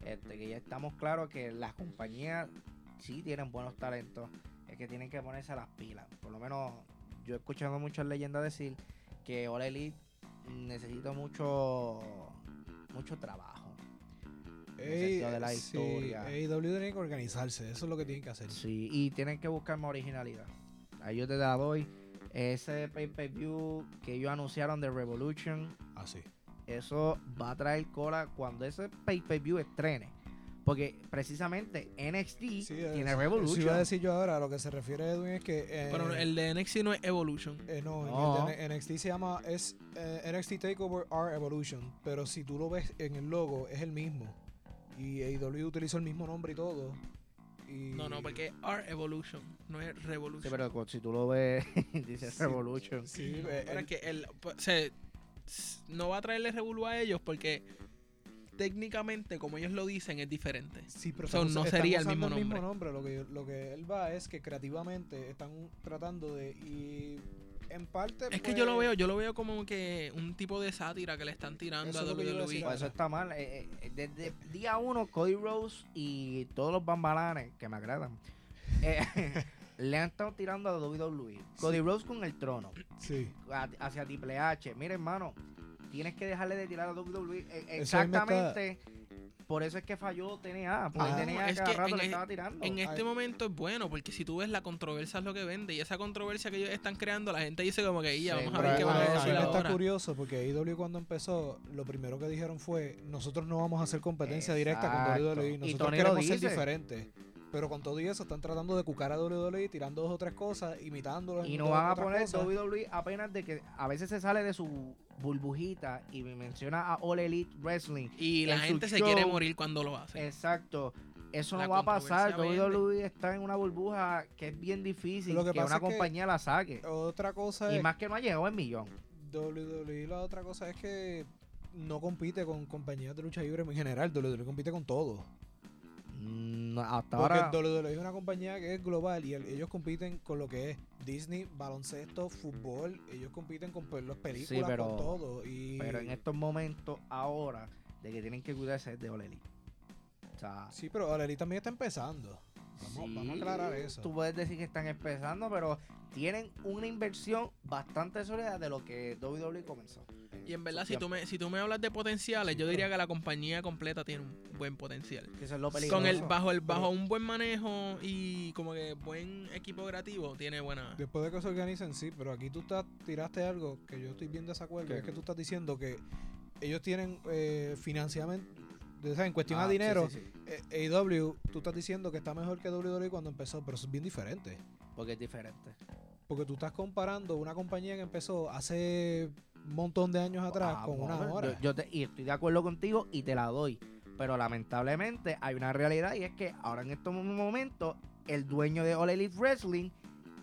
Este, que ya estamos claros que las compañías sí tienen buenos talentos, es que tienen que ponerse a las pilas. Por lo menos yo he escuchado muchas leyendas decir que All Elite necesita mucho mucho trabajo. Sentido de la sí, historia. AEW tiene que organizarse, eso es lo que tienen que hacer. Sí, y tienen que buscar más originalidad. Ahí yo te la doy. Ese pay-per-view que ellos anunciaron de Revolution, Así. eso va a traer cola cuando ese pay-per-view estrene. Porque precisamente NXT Sí, tiene eso- Revolution. Eso iba a decir yo ahora, a lo que se refiere Edwin es que. eh, Pero el de NXT no es Evolution. eh, no, No. el de NXT se llama es eh, NXT Takeover R Evolution, pero si tú lo ves en el logo es el mismo y AEW utilizó el mismo nombre y todo. Y No, no, porque es R Evolution, no es Revolution. Sí, pero si tú lo ves, dice Sí, Revolution. Sí, eh, Ahora el- que el, pues, se, no va a traerle revolú a ellos porque técnicamente, como ellos lo dicen, es diferente. Sí, pero So, no sería el usando mismo nombre. Lo que, lo que él va es que creativamente están tratando de y en parte. Es que yo lo veo, yo lo veo como que un tipo de sátira que le están tirando Eso a WWE. Pues eso está mal. Eh, eh, desde día uno, Cody Rose y todos los bambalanes que me agradan eh, le han estado tirando a WWE. Cody Rose con el trono, Sí. a- hacia Triple H. Mira, hermano, tienes que dejarle de tirar a WWE. Eh, Eso Por eso es que falló TNA. Porque Ah. TNA Es cada que rato en le el- estaba tirando. En este Ay. momento es bueno, porque si tú ves la controversia es lo que vende, y esa controversia que ellos están creando, la gente dice como que, ya, Sí, vamos a ver qué van a decir me está ahora. curioso porque AEW cuando empezó, lo primero que dijeron fue, nosotros no vamos a hacer competencia directa Exacto. con WWE, Y nosotros queremos ser diferentes. Pero con todo y eso están tratando de cucar a WWE, tirando dos o tres cosas, imitándolos. Y no van a poner cosas. WWE apenas de que a veces se sale de su burbujita y me menciona a All Elite Wrestling. Y la gente se show- quiere morir cuando lo hace. Exacto. Eso La no va a pasar. WWE está en una burbuja que es bien difícil Lo que que, pasa una es que- compañía la saque. Otra cosa Y es, más que no ha llegado el millón. WWE, la otra cosa es que no compite con compañías de lucha libre en general, WWE compite con todo. Hasta Porque ahora. WWE es una compañía que es global y el- ellos compiten con lo que es Disney, baloncesto, fútbol. Ellos compiten con las películas, pero- con todo. Y Pero en estos momentos, ahora, de que tienen que cuidarse es de All Elite. O sea, Sí, pero Orelí también está empezando. Vamos, sí, vamos a aclarar eso. Tú puedes decir que están empezando, pero tienen una inversión bastante sólida de lo que WWE comenzó. Y en verdad, si tú, me, si tú me hablas de potenciales, yo diría que la compañía completa tiene un buen potencial. Que eso es lo Con peligroso. el bajo el bajo un buen manejo y como que buen equipo creativo tiene buena. Después de que se organicen, sí, pero aquí tú estás, tiraste algo que yo estoy bien de desacuerdo. ¿Qué? Es que tú estás diciendo que ellos tienen eh, financiamiento, o sea, en cuestión Ah, a sí, dinero, sí, sí, eh, AEW, tú estás diciendo que está mejor que WWE cuando empezó, pero eso es bien diferente. porque es diferente. Porque tú estás comparando una compañía que empezó hace un montón de años atrás Ah, con una hora. Yo, yo te- y estoy de acuerdo contigo y te la doy. Pero lamentablemente hay una realidad y es que ahora en estos momentos el dueño de All Elite Wrestling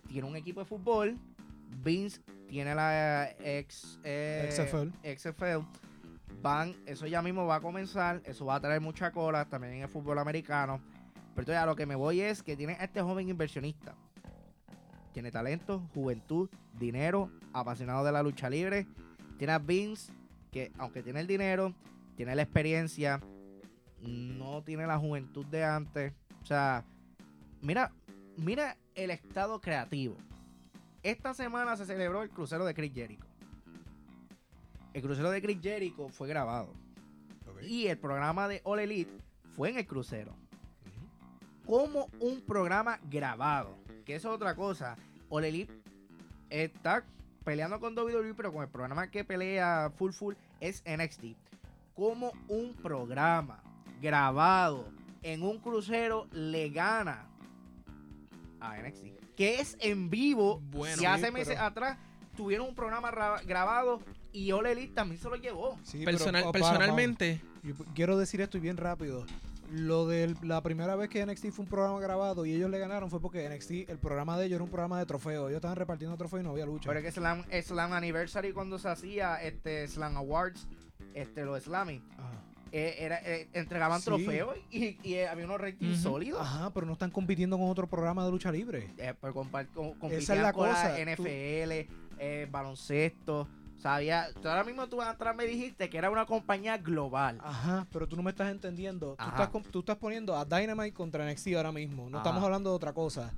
tiene un equipo de fútbol. Vince tiene la ex, eh, XFL. XFL. Van, eso ya mismo va a comenzar. Eso va a traer mucha cola también en el fútbol americano. Pero entonces a lo que me voy es que tiene a este joven inversionista. Tiene talento, juventud, dinero, apasionado de la lucha libre. Tiene a Vince, que aunque tiene el dinero, tiene la experiencia, no tiene la juventud de antes. O sea, mira, mira el estado creativo. Esta semana se celebró el crucero de Chris Jericho. El crucero de Chris Jericho fue grabado. Y el programa de All Elite fue en el crucero. Como un programa grabado. Que eso es otra cosa. All Elite está peleando con WWE, pero con el programa que pelea full full es NXT. Como un programa grabado en un crucero le gana a NXT. Que es en vivo. Bueno, y hace meses pero- atrás tuvieron un programa ra- grabado y All Elite también se lo llevó. Sí, pero, oh, para, personalmente, yo quiero decir esto y bien rápido. Lo de la primera vez que NXT fue un programa grabado y ellos le ganaron fue porque NXT, el programa de ellos era un programa de trofeos. Ellos estaban repartiendo trofeos y no había lucha. Pero es que Slam, Slam Anniversary cuando se hacía este Slam Awards, este los Slammy, eh, era, eh, entregaban Sí. trofeos y, y, eh, había unos ratings sólidos. Ajá, pero no están compitiendo con otro programa de lucha libre. Eh, pero com- Esa es la con cosa, la NFL, baloncesto. Sabía, tú ahora mismo tú atrás me dijiste que era una compañía global. Ajá, pero tú no me estás entendiendo. Tú Ajá. estás, tú estás poniendo a Dynamite contra NXT ahora mismo. No Ajá. estamos hablando de otra cosa.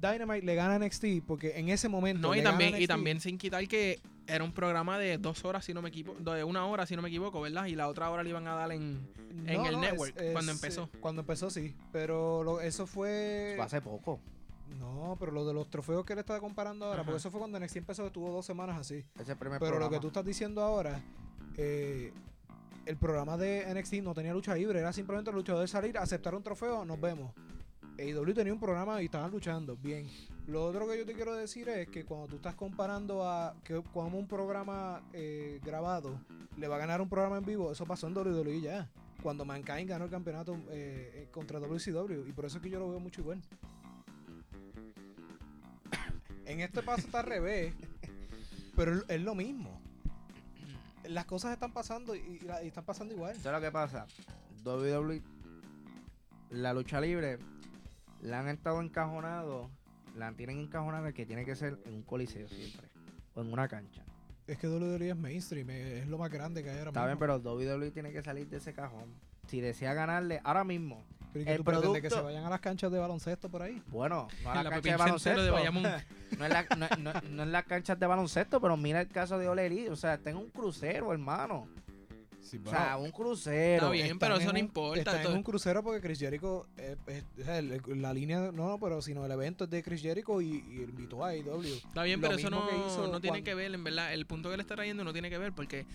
Dynamite le gana a NXT porque en ese momento. no, y le gana también, y también sin quitar que era un programa de dos horas, si no me equivoco, de una hora, si no me equivoco, ¿verdad? Y la otra hora le iban a dar en... en el network, es- cuando empezó. eh, Cuando empezó, sí. Pero lo- eso fue. Fue hace poco. No, pero lo de los trofeos que le estaba comparando ahora, Ajá. porque eso fue cuando NXT empezó, estuvo dos semanas así. Primer Pero lo que tú estás diciendo ahora, eh, el programa de NXT no tenía lucha libre, era simplemente el luchador salir, aceptar un trofeo, nos vemos. AEW tenía un programa y estaban luchando, bien. Lo otro que yo te quiero decir es que cuando tú estás comparando a que como un programa eh, grabado le va a ganar un programa en vivo, eso pasó en WWE ya. Cuando Mankind ganó el campeonato eh, eh, contra WCW, y por eso es que yo lo veo mucho igual. En este paso está al revés, pero es- lo mismo. Las cosas están pasando y, están pasando igual. ¿Sabes lo que pasa? WWE, la lucha libre, la han estado encajonado, la tienen encajonada que tiene que ser en un coliseo siempre. o en una cancha. Es que WWE es mainstream, es lo más grande que hay ahora Está bien, pero WWE tiene que salir de ese cajón. Si desea ganarle ahora mismo, Pero ¿y qué el tú pretendes, que se producto- vayan a las canchas de baloncesto por ahí? bueno, no a la la cancha de de baloncesto. Bayamón. no, en la- no- no- no en las canchas de baloncesto, pero mira el caso de Ole O sea, tengo un crucero, hermano. Sí, O sea, un crucero. Está bien, Están pero eso no importa. Está en un crucero porque Chris Jericho, eh, es- o sea, el- la línea, no, no, pero sino el evento es de Chris Jericho y, y invitó a AEW. Está bien, Lo pero eso no, que hizo no tiene cuando- que ver, en verdad. El punto que le está trayendo no tiene que ver porque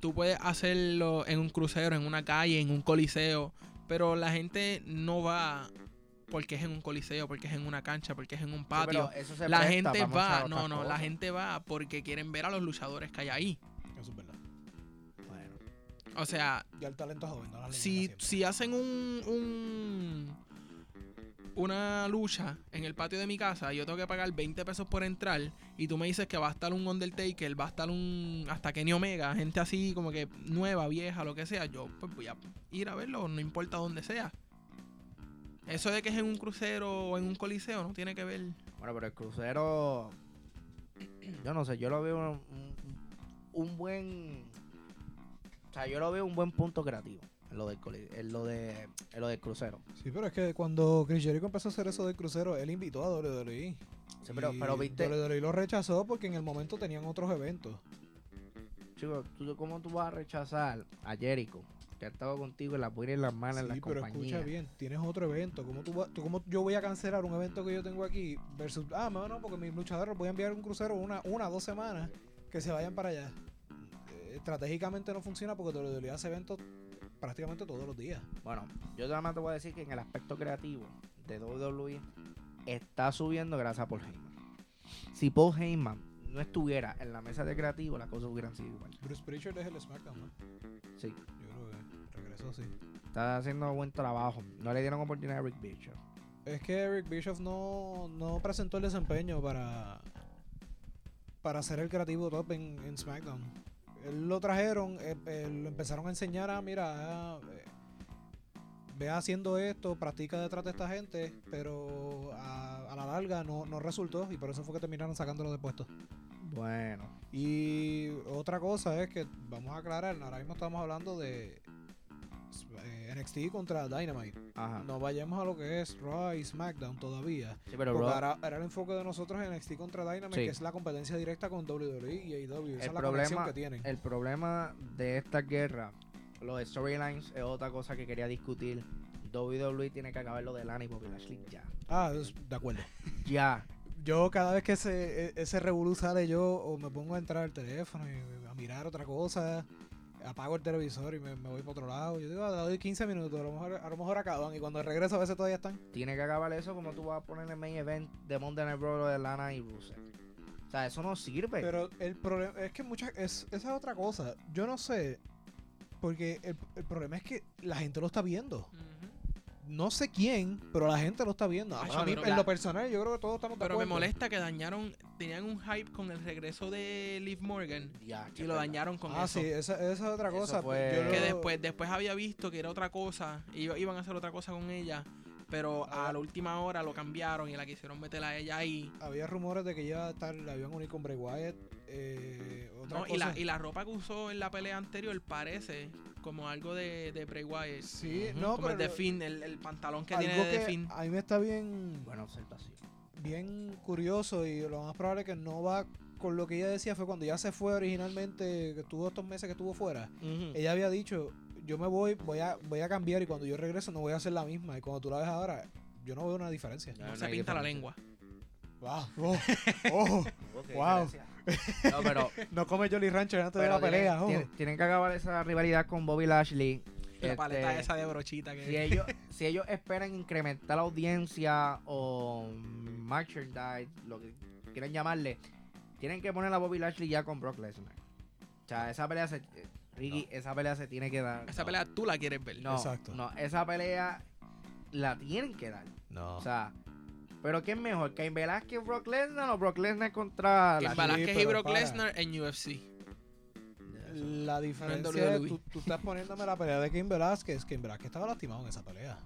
tú puedes hacerlo en un crucero, en una calle, en un coliseo, pero la gente no va porque es en un coliseo, porque es en una cancha, porque es en un patio. pero eso se la presta gente va, no, no, la gente va porque quieren ver a los luchadores que hay ahí. Eso es verdad. Bueno, O sea, Y al talento joven, no si, si hacen un, un una lucha en el patio de mi casa y yo tengo que pagar 20 pesos por entrar y tú me dices que va a estar un Undertaker, va a estar un hasta Kenny Omega, gente así como que nueva, vieja, lo que sea, yo pues voy a ir a verlo, no importa dónde sea. Eso de que es en un crucero o en un coliseo no tiene que ver. Bueno, pero el crucero. Yo no sé, yo lo veo un, buen. O sea, yo lo veo un buen punto creativo en lo del, en lo de, en lo del crucero. Sí, pero es que cuando Chris Jericho empezó a hacer eso del crucero, él invitó a WWE. Sí, pero, Y pero viste, WWE lo rechazó porque en el momento tenían otros eventos. chico, ¿tú, ¿cómo tú vas a rechazar a Jericho? Que ha estado contigo en las buenas y en las malas en Sí, las pero compañías. escucha bien, tienes otro evento. ¿Cómo, tú, tú- cómo yo voy a cancelar un evento que yo tengo aquí versus, ah, no, no, porque mis luchadores voy a enviar un crucero una, una dos semanas que se vayan para allá? Eh, estratégicamente no funciona porque WWE hace eventos prácticamente todos los días. Bueno, yo nada más te voy a decir que en el aspecto creativo de WWE está subiendo gracias a Paul Heyman. Si Paul Heyman no estuviera en la mesa de creativo, las cosas hubieran sido igual. Bruce Prichard es el SmackDown, ¿no? Sí, Regresó, sí. está haciendo buen trabajo. No le dieron oportunidad a Rick Bishop. Es que Eric Bischoff no, no presentó el desempeño para para ser el creativo top en, en SmackDown. Él lo trajeron, eh, eh, lo empezaron a enseñar a, mira, eh, ve haciendo esto, practica detrás de esta gente, pero a, a la larga no, no resultó y por eso fue que terminaron sacándolo de puesto. Bueno, Y otra cosa es que, vamos a aclarar, ahora mismo estamos hablando de NXT contra Dynamite. ajá. No vayamos a lo que es Raw y SmackDown todavía. Sí, pero Porque Raw- ahora, ahora el enfoque de nosotros en NXT contra Dynamite, Sí. que es la competencia directa con WWE y AEW. Esa El es la problema- que tienen. el problema de esta guerra, los storylines es otra cosa que quería discutir. WWE tiene que acabar lo de Lana y Bobby Lashley ya. Ah, es- de acuerdo. Ya. Yo cada vez que ese, e- ese revolú sale, yo o me pongo a entrar al teléfono y a mirar otra cosa, apago el televisor y me, me voy para otro lado. Yo digo, ah, doy 15 minutos, a lo, mejor, a lo mejor acaban y cuando regreso a veces todavía están. Tiene que acabar eso como tú vas a poner en el main event de Monday Night Raw de Lana y Rusev. O sea, eso no sirve. Pero el problema es que muchas. Es, esa es otra cosa. Yo no sé. Porque el, el problema es que la gente lo está viendo. No sé quién, pero la gente lo está viendo. A, Ay, a mí, en la- lo personal, yo creo que todos estamos de Pero me molesta que dañaron, tenían un hype con el regreso de Liv Morgan Ya, y lo dañaron con Ah, eso. sí, esa, esa es otra cosa. fue- Yo lo- que después después había visto que era otra cosa y iban a hacer otra cosa con ella pero Ah. a la última hora lo cambiaron y la quisieron meter a ella ahí Había rumores de que estar, la a unir con Bray Wyatt. Eh, otra No, y, la, y la ropa que usó en la pelea anterior parece como algo de, de Bray Wyatt Sí, no, como el de pero Finn el, el pantalón que algo tiene de que Finn a mí me está bien, Buena observación. bien curioso y lo más probable que no va con lo que ella decía fue cuando ya se fue originalmente, que estuvo estos meses que estuvo fuera. Ella había dicho, yo me voy, voy a, voy a cambiar y cuando yo regrese no voy a hacer la misma. Y cuando tú la ves ahora, yo no veo una diferencia. Ya. no no se pinta la lengua Wow. Oh, oh. Wow. No, pero, No come Jolly Rancher antes de la pelea. tienen, oh. tienen- tienen que acabar esa rivalidad con Bobby Lashley. la Este, paleta esa de brochita que si ellos, si ellos esperan incrementar la audiencia o merchandise, lo que quieran llamarle, tienen que poner a Bobby Lashley ya con Brock Lesnar. O sea, esa pelea se, Ricky, esa pelea se tiene que dar. esa No, pelea tú la quieres ver No, Exacto. no, esa pelea la tienen que dar. No. O sea, pero ¿qué es mejor? ¿Cain Velázquez Brock Lesnar o Brock Lesnar contra Cain Lashley? Velázquez y Brock. Lesnar en UFC la diferencia es, tú, tú estás poniéndome la pelea de Kim Velázquez. Kim Velázquez estaba lastimado en esa pelea.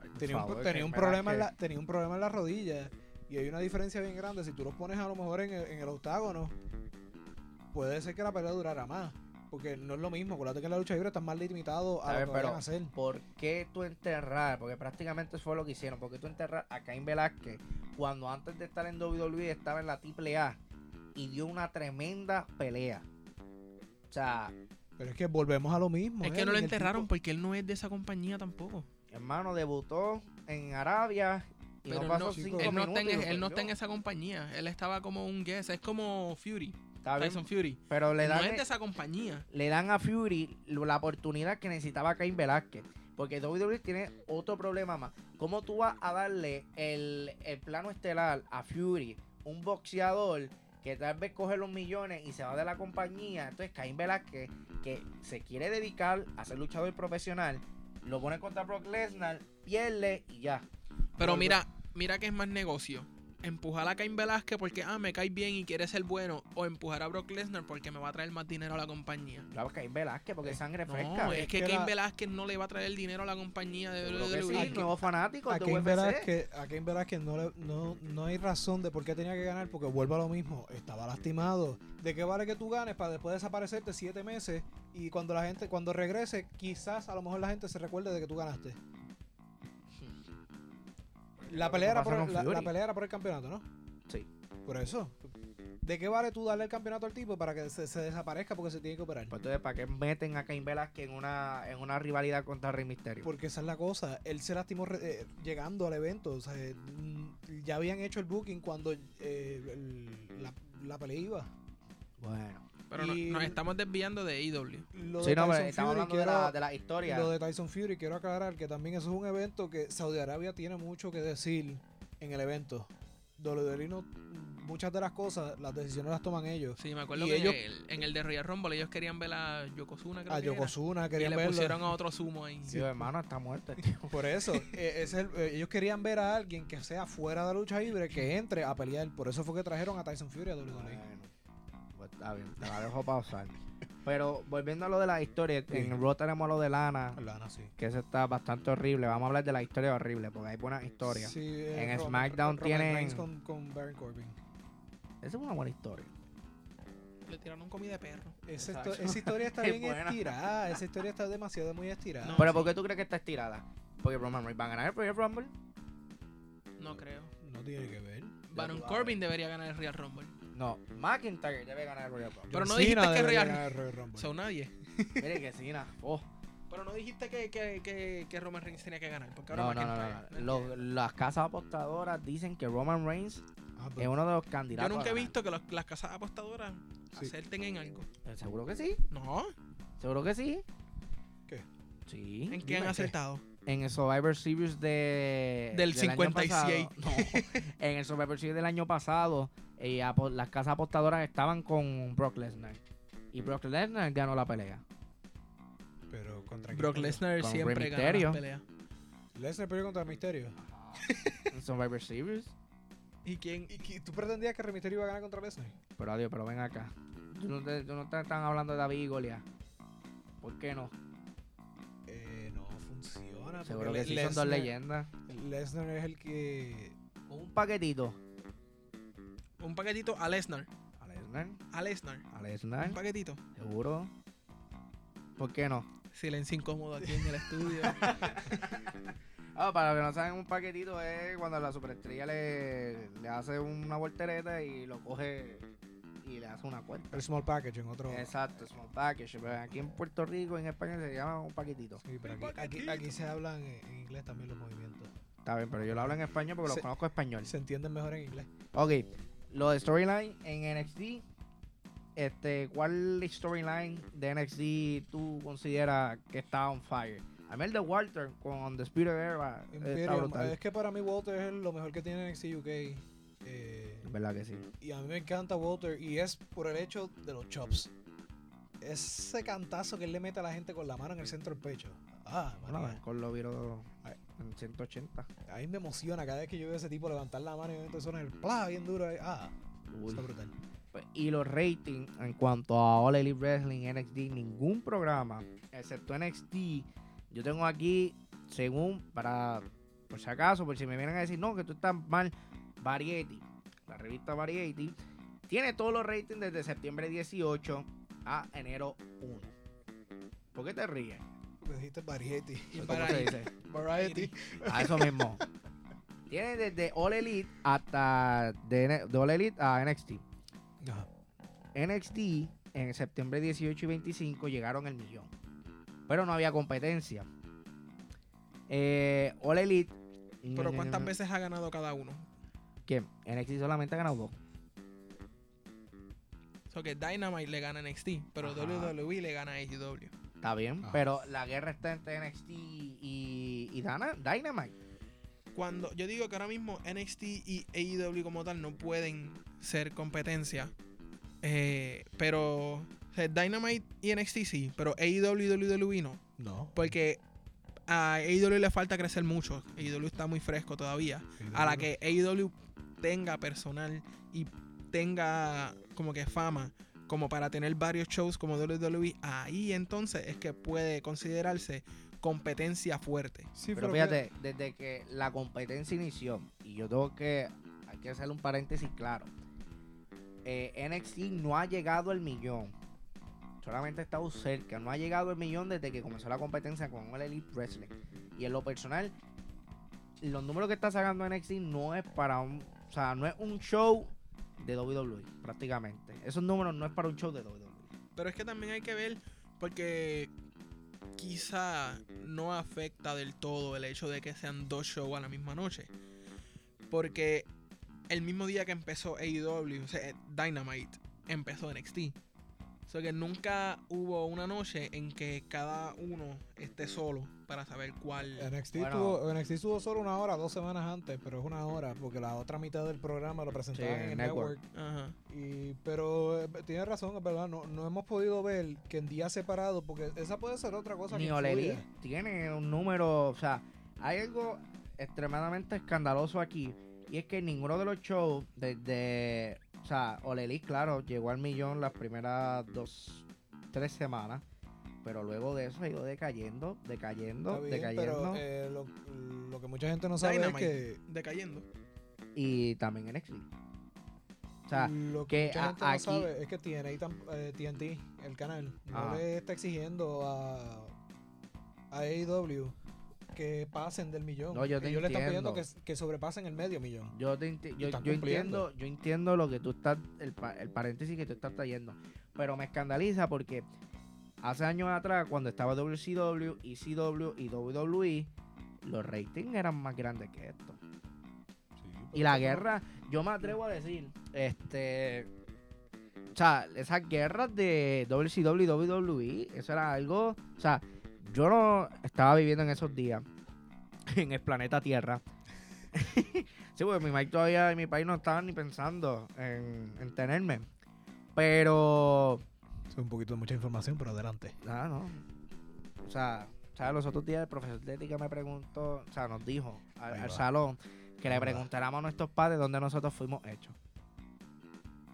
Ay, Tenía un, favor, tenía Cain un problema en la, tenía un problema en la rodilla. Y hay una diferencia bien grande. Si tú los pones a lo mejor en el, en el octágono, puede ser que la pelea durara más. Porque no es lo mismo. Acuérdate que en la lucha libre están más limitados a lo que Pero, a hacer. ¿por qué tú enterrar? Porque prácticamente eso fue lo que hicieron. ¿Por qué tú enterrar a Cain Velázquez cuando antes de estar en WWE estaba en la AAA y dio una tremenda pelea? O sea, Pero es que volvemos a lo mismo. Es que no lo enterraron tipo- porque él no es de esa compañía tampoco. hermano, debutó en Arabia y Pero no él pasó no, cinco él no minutos. está en, lo él no está en esa compañía. Él estaba como un guest. Es como Fury. Está bien, Tyson Fury. pero le no dan, es de esa compañía. le dan a Fury la oportunidad que necesitaba Cain Velázquez. Porque WWE tiene otro problema más. ¿Cómo tú vas a darle el, el plano estelar a Fury, un boxeador que tal vez coge los millones y se va de la compañía? Entonces Cain Velázquez, que se quiere dedicar a ser luchador profesional, lo pone contra Brock Lesnar, pierde y ya. Pero Volve- mira, mira que es más negocio. Empujar a Cain Velázquez porque ah, me cae bien y quiere ser bueno. O empujar a Brock Lesnar porque me va a traer más dinero a la compañía. Claro, Cain Velázquez, porque es sangre No, fresca. es es que, que Cain la- Velázquez no le va a traer el dinero a la compañía de WWE. sí, nuevos fanáticos A de Cain UFC. Velázquez, a Cain Velázquez no, le- no, no hay razón de por qué tenía que ganar, porque vuelve a lo mismo. Estaba lastimado. ¿De qué vale que tú ganes para después desaparecerte siete meses y cuando la gente, cuando regrese, quizás a lo mejor la gente se recuerde de que tú ganaste? La pelea, era por, con la, pelea era por el campeonato, ¿no? Sí. Por eso. ¿De qué vale tú darle el campeonato al tipo para que se, se desaparezca porque se tiene que operar? Pues entonces, ¿para qué meten a Cain Velázquez en una, en una rivalidad contra Rey Mysterio? Porque esa es la cosa. Él se lastimó re- eh, llegando al evento. O sea, eh, ya habían hecho el booking cuando eh, el- la, la pelea iba. Bueno. Pero no- nos estamos desviando de AEW. Lo Sí, de no, pero Tyson estamos Fury, hablando de quiero- la, de la historia. Lo de Tyson Fury, quiero aclarar que también eso es un evento que Saudi Arabia tiene mucho que decir en el evento. WWE no- muchas de las cosas, las decisiones las toman ellos. Sí, me acuerdo Y que ellos- en, el, en el de Royal Rumble ellos querían ver a Yokozuna. Creo A que era, Yokozuna Y querían le verlo. pusieron a otro sumo ahí. Sí, hermano, está muerto. tío. Por eso, eh, es el- eh, ellos querían ver a alguien que sea fuera de la lucha libre, que entre a pelear. Por eso fue que trajeron a Tyson Fury a WWE. Está bien, te la dejo pausar. Pero volviendo a lo de la historia, Sí. en Raw tenemos lo de Lana, Lana, sí. que eso está bastante horrible. Vamos a hablar de la historia horrible, porque hay buenas historias. Sí, eh, En Roman- SmackDown tienen- Con, con Baron Corbin. Esa es una buena historia. Le tiraron comida de perro. Esa, historia está Es bien buena. estirada. Esa historia está demasiado muy estirada. No. Pero sí. ¿por qué tú crees que está estirada? Porque Roman Reigns va a ganar el Royal Rumble. No creo. No tiene que ver. Baron Corbin debería ganar el Royal Rumble. No, McIntyre debe ganar el Royal Rumble. Pero no dijiste Cena que Real- ganar el Royal Rumble. Son nadie. Mire que sí, na. Oh. Pero no dijiste que, que, que, que Roman Reigns tenía que ganar. Porque ahora No, no, no, McIntyre. no, no. Los- las casas apostadoras dicen que Roman Reigns Ah, es pero- uno de los Yo candidatos. nunca a he visto que los- las casas apostadoras Sí. acerten en algo. Eh, Seguro que sí. No. Seguro que sí. ¿Qué? Sí. ¿En qué han acertado? En el Survivor Series de... Del año 56. pasado- no, en el Survivor Series del año pasado, eh, apo- las casas apostadoras estaban con Brock Lesnar. Y Brock Lesnar ganó la pelea. Pero contra quién Brock? Lesnar Con siempre Mysterio. las peleas. Lesnar peleó contra Misterio. En Survivor Series. ¿Y quién? ¿Y qué- tú pretendías que Rey Misterio iba a ganar contra Lesnar? Pero adiós, pero ven acá. Tú no te, tú no te están hablando de David y Goliat. ¿Por qué no? Eh, no funciona. Seguro que sí son dos leyendas. Lesnar es el que. Un paquetito. Un paquetito a Lesnar. A Lesnar. A Lesnar. A Un Lesnar. paquetito. Seguro. ¿Por qué no? Silencio incómodo aquí en el estudio. Ah, para los que no saben, un paquetito es cuando la superestrella le, le hace una voltereta y lo coge y le hace una cuenta. El small package en otro. Exacto, small package. Pero aquí en Puerto Rico, en España, se llama un paquetito. Sí, pero aquí, aquí, aquí se hablan en, en inglés también los movimientos. Está bien, pero yo lo hablo en español porque Se- lo conozco español. Se entienden mejor en inglés. Ok, lo de storyline en NXT. Este, ¿Cuál storyline de NXT tú consideras que está on fire? A mí el de Walter con The Spirit Era está Imperium, brutal. es que para mí Walter es lo mejor que tiene NXT UK. Eh, verdad que sí. y a mí me encanta Walter y es por el hecho de los chops. Ese cantazo que él le mete a la gente con la mano en el centro del pecho. Ah, María. con lo viro en 180. A mí me emociona cada vez que yo veo a ese tipo levantar la mano y entonces suena el pla bien duro. ahí. Ah, Uy. está brutal. Pues, Y los ratings en cuanto a All Elite Wrestling, NXT, ningún programa, excepto NXT, yo tengo aquí, según, para, por si acaso, por si me vienen a decir, no, que tú estás mal, Variety, la revista Variety, tiene todos los ratings desde septiembre 18 a enero 1. ¿Por qué te ríes? Porque dijiste Variety. ¿Cómo se dice? Variety. A eso mismo. Tiene desde All Elite hasta de, de All Elite a NXT. Ajá. NXT en septiembre 18 y 25 llegaron al millón. Pero no había competencia. Eh, All Elite. Pero ¿cuántas veces ha ganado cada uno? Que NXT solamente ha ganado dos. O que Dynamite le gana a NXT, pero Ajá. WWE le gana a AEW. Está bien, Ajá. pero la guerra está entre NXT y, y Dana- Dynamite. Cuando yo digo que ahora mismo NXT y AEW como tal no pueden ser competencia, eh, pero o sea, Dynamite y NXT sí, pero AEW y WWE no. No. Porque a AEW le falta crecer mucho. AEW está muy fresco todavía. A la que AEW tenga personal y tenga como que fama como para tener varios shows como WWE, ahí entonces es que puede considerarse competencia fuerte. Sí, Pero fíjate, desde que la competencia inició, y yo tengo que, hay que hacer un paréntesis claro, eh, NXT no ha llegado al millón. Solamente ha estado cerca, no ha llegado al millón desde que comenzó la competencia con el Elite Wrestling. Y en lo personal, los números que está sacando NXT no es para un, o sea, no es un show de WWE, prácticamente. Esos números no es para un show de. WWE. Pero es que también hay que ver, porque quizá no afecta del todo el hecho de que sean dos shows a la misma noche. Porque el mismo día que empezó AEW, o sea, Dynamite, empezó NXT. O sea que nunca hubo una noche en que cada uno esté solo para saber cuál. NXT, Bueno. tuvo, NXT tuvo solo una hora, dos semanas antes, pero es una hora, porque la otra mitad del programa lo presentaban Sí, en el Network. network. Ajá. Y, pero eh, tienes razón, es verdad, no, no hemos podido ver que en días separados, porque esa puede ser otra cosa Ni que tiene un número, o sea, hay algo extremadamente escandaloso aquí y es que ninguno de los shows desde, o sea, All Elite, claro, llegó al millón las primeras dos, tres semanas, pero luego de eso ha ido decayendo, decayendo, bien, decayendo pero eh, lo, lo que mucha gente no sabe Dynamite es que decayendo. y también en NXT. O sea, lo que que mucha a- gente no aquí- sabe es que TNA, eh, TNT, el canal, no Ajá. le está exigiendo a, a AEW que pasen del millón. No, yo te Ellos le están pidiendo entiendo. que, que sobrepasen el medio millón. Yo, te enti- yo, yo entiendo, yo entiendo lo que tú estás, el, pa- el paréntesis que tú estás trayendo, pero me escandaliza porque hace años atrás, cuando estaba WCW, ECW y WWE, los ratings eran más grandes que esto. Y la guerra, yo me atrevo a decir, este, o sea, esas guerras de WCW y WWE, eso era algo, o sea, yo no estaba viviendo en esos días en el planeta Tierra. sí, porque mi Mike todavía mi país no estaban ni pensando en, en tenerme. Pero, Es un poquito de mucha información, pero adelante. nada, no. O sea, ¿sabes? los otros días el profesor de ética me preguntó, o sea, nos dijo al, salón que le preguntáramos a nuestros padres dónde nosotros fuimos hechos.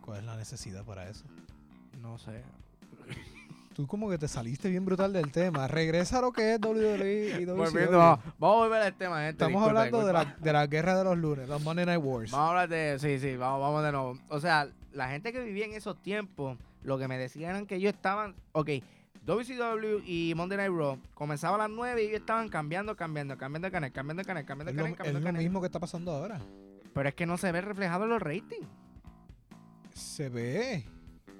¿Cuál es la necesidad para eso? No sé. Tú como que te saliste bien brutal del tema. Regresa a lo que es WWE y WCW. Volviendo, vamos, vamos a volver al tema, gente. Estamos disculpa, hablando de la, de la guerra de los lunes, los Monday Night Wars. Vamos a hablar de. Sí, sí, vamos, vamos de nuevo. O sea, la gente que vivía en esos tiempos, lo que me decían eran que ellos estaban. Ok, WCW y Monday Night Raw comenzaban a las 9 y ellos estaban cambiando, cambiando, cambiando de canal, cambiando de canal, cambiando Es de lo, canal, es cambiando de lo canal. mismo que está pasando ahora. Pero es que no se ve reflejado en los ratings. Se ve.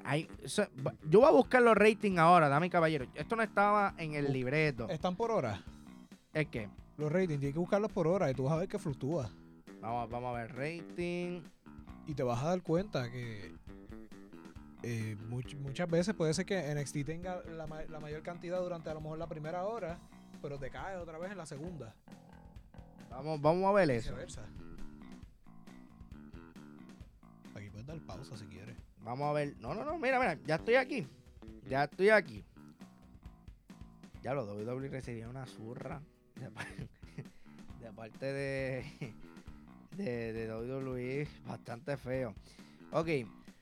Hay, eso- yo voy a buscar los ratings ahora, dame caballero. Esto no estaba en el libreto. Están por hora. Es que, Los ratings, tienes que buscarlos por hora y tú vas a ver que fluctúa. vamos, vamos a ver, rating. Y te vas a dar cuenta que eh, much- muchas veces puede ser que NXT tenga la, ma- la mayor cantidad durante a lo mejor la primera hora, pero te cae otra vez en la segunda. Vamos, vamos a ver eso. Viceversa. Aquí puedes dar pausa si quieres. Vamos a ver. No, no, no, mira, mira, ya estoy aquí. Ya estoy aquí. Ya lo WWE recibía una zurra de, de parte de, de, de WWE bastante feo. Ok,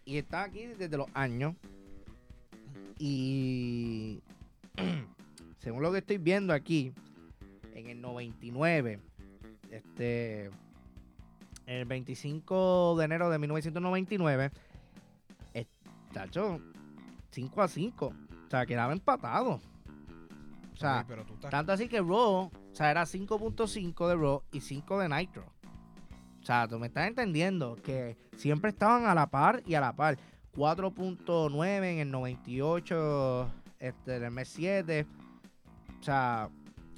y está aquí desde los años. Y según lo que estoy viendo aquí, en el 99, este el 25 de enero de 1999, tacho, 5 a 5. O sea, quedaba empatado. O sea, tanto así que Raw, o sea, era 5.5 de Raw y 5 de Nitro. O sea, tú me estás entendiendo que siempre estaban a la par y a la par. 4.9 en el 98, este, en el mes 7. O sea,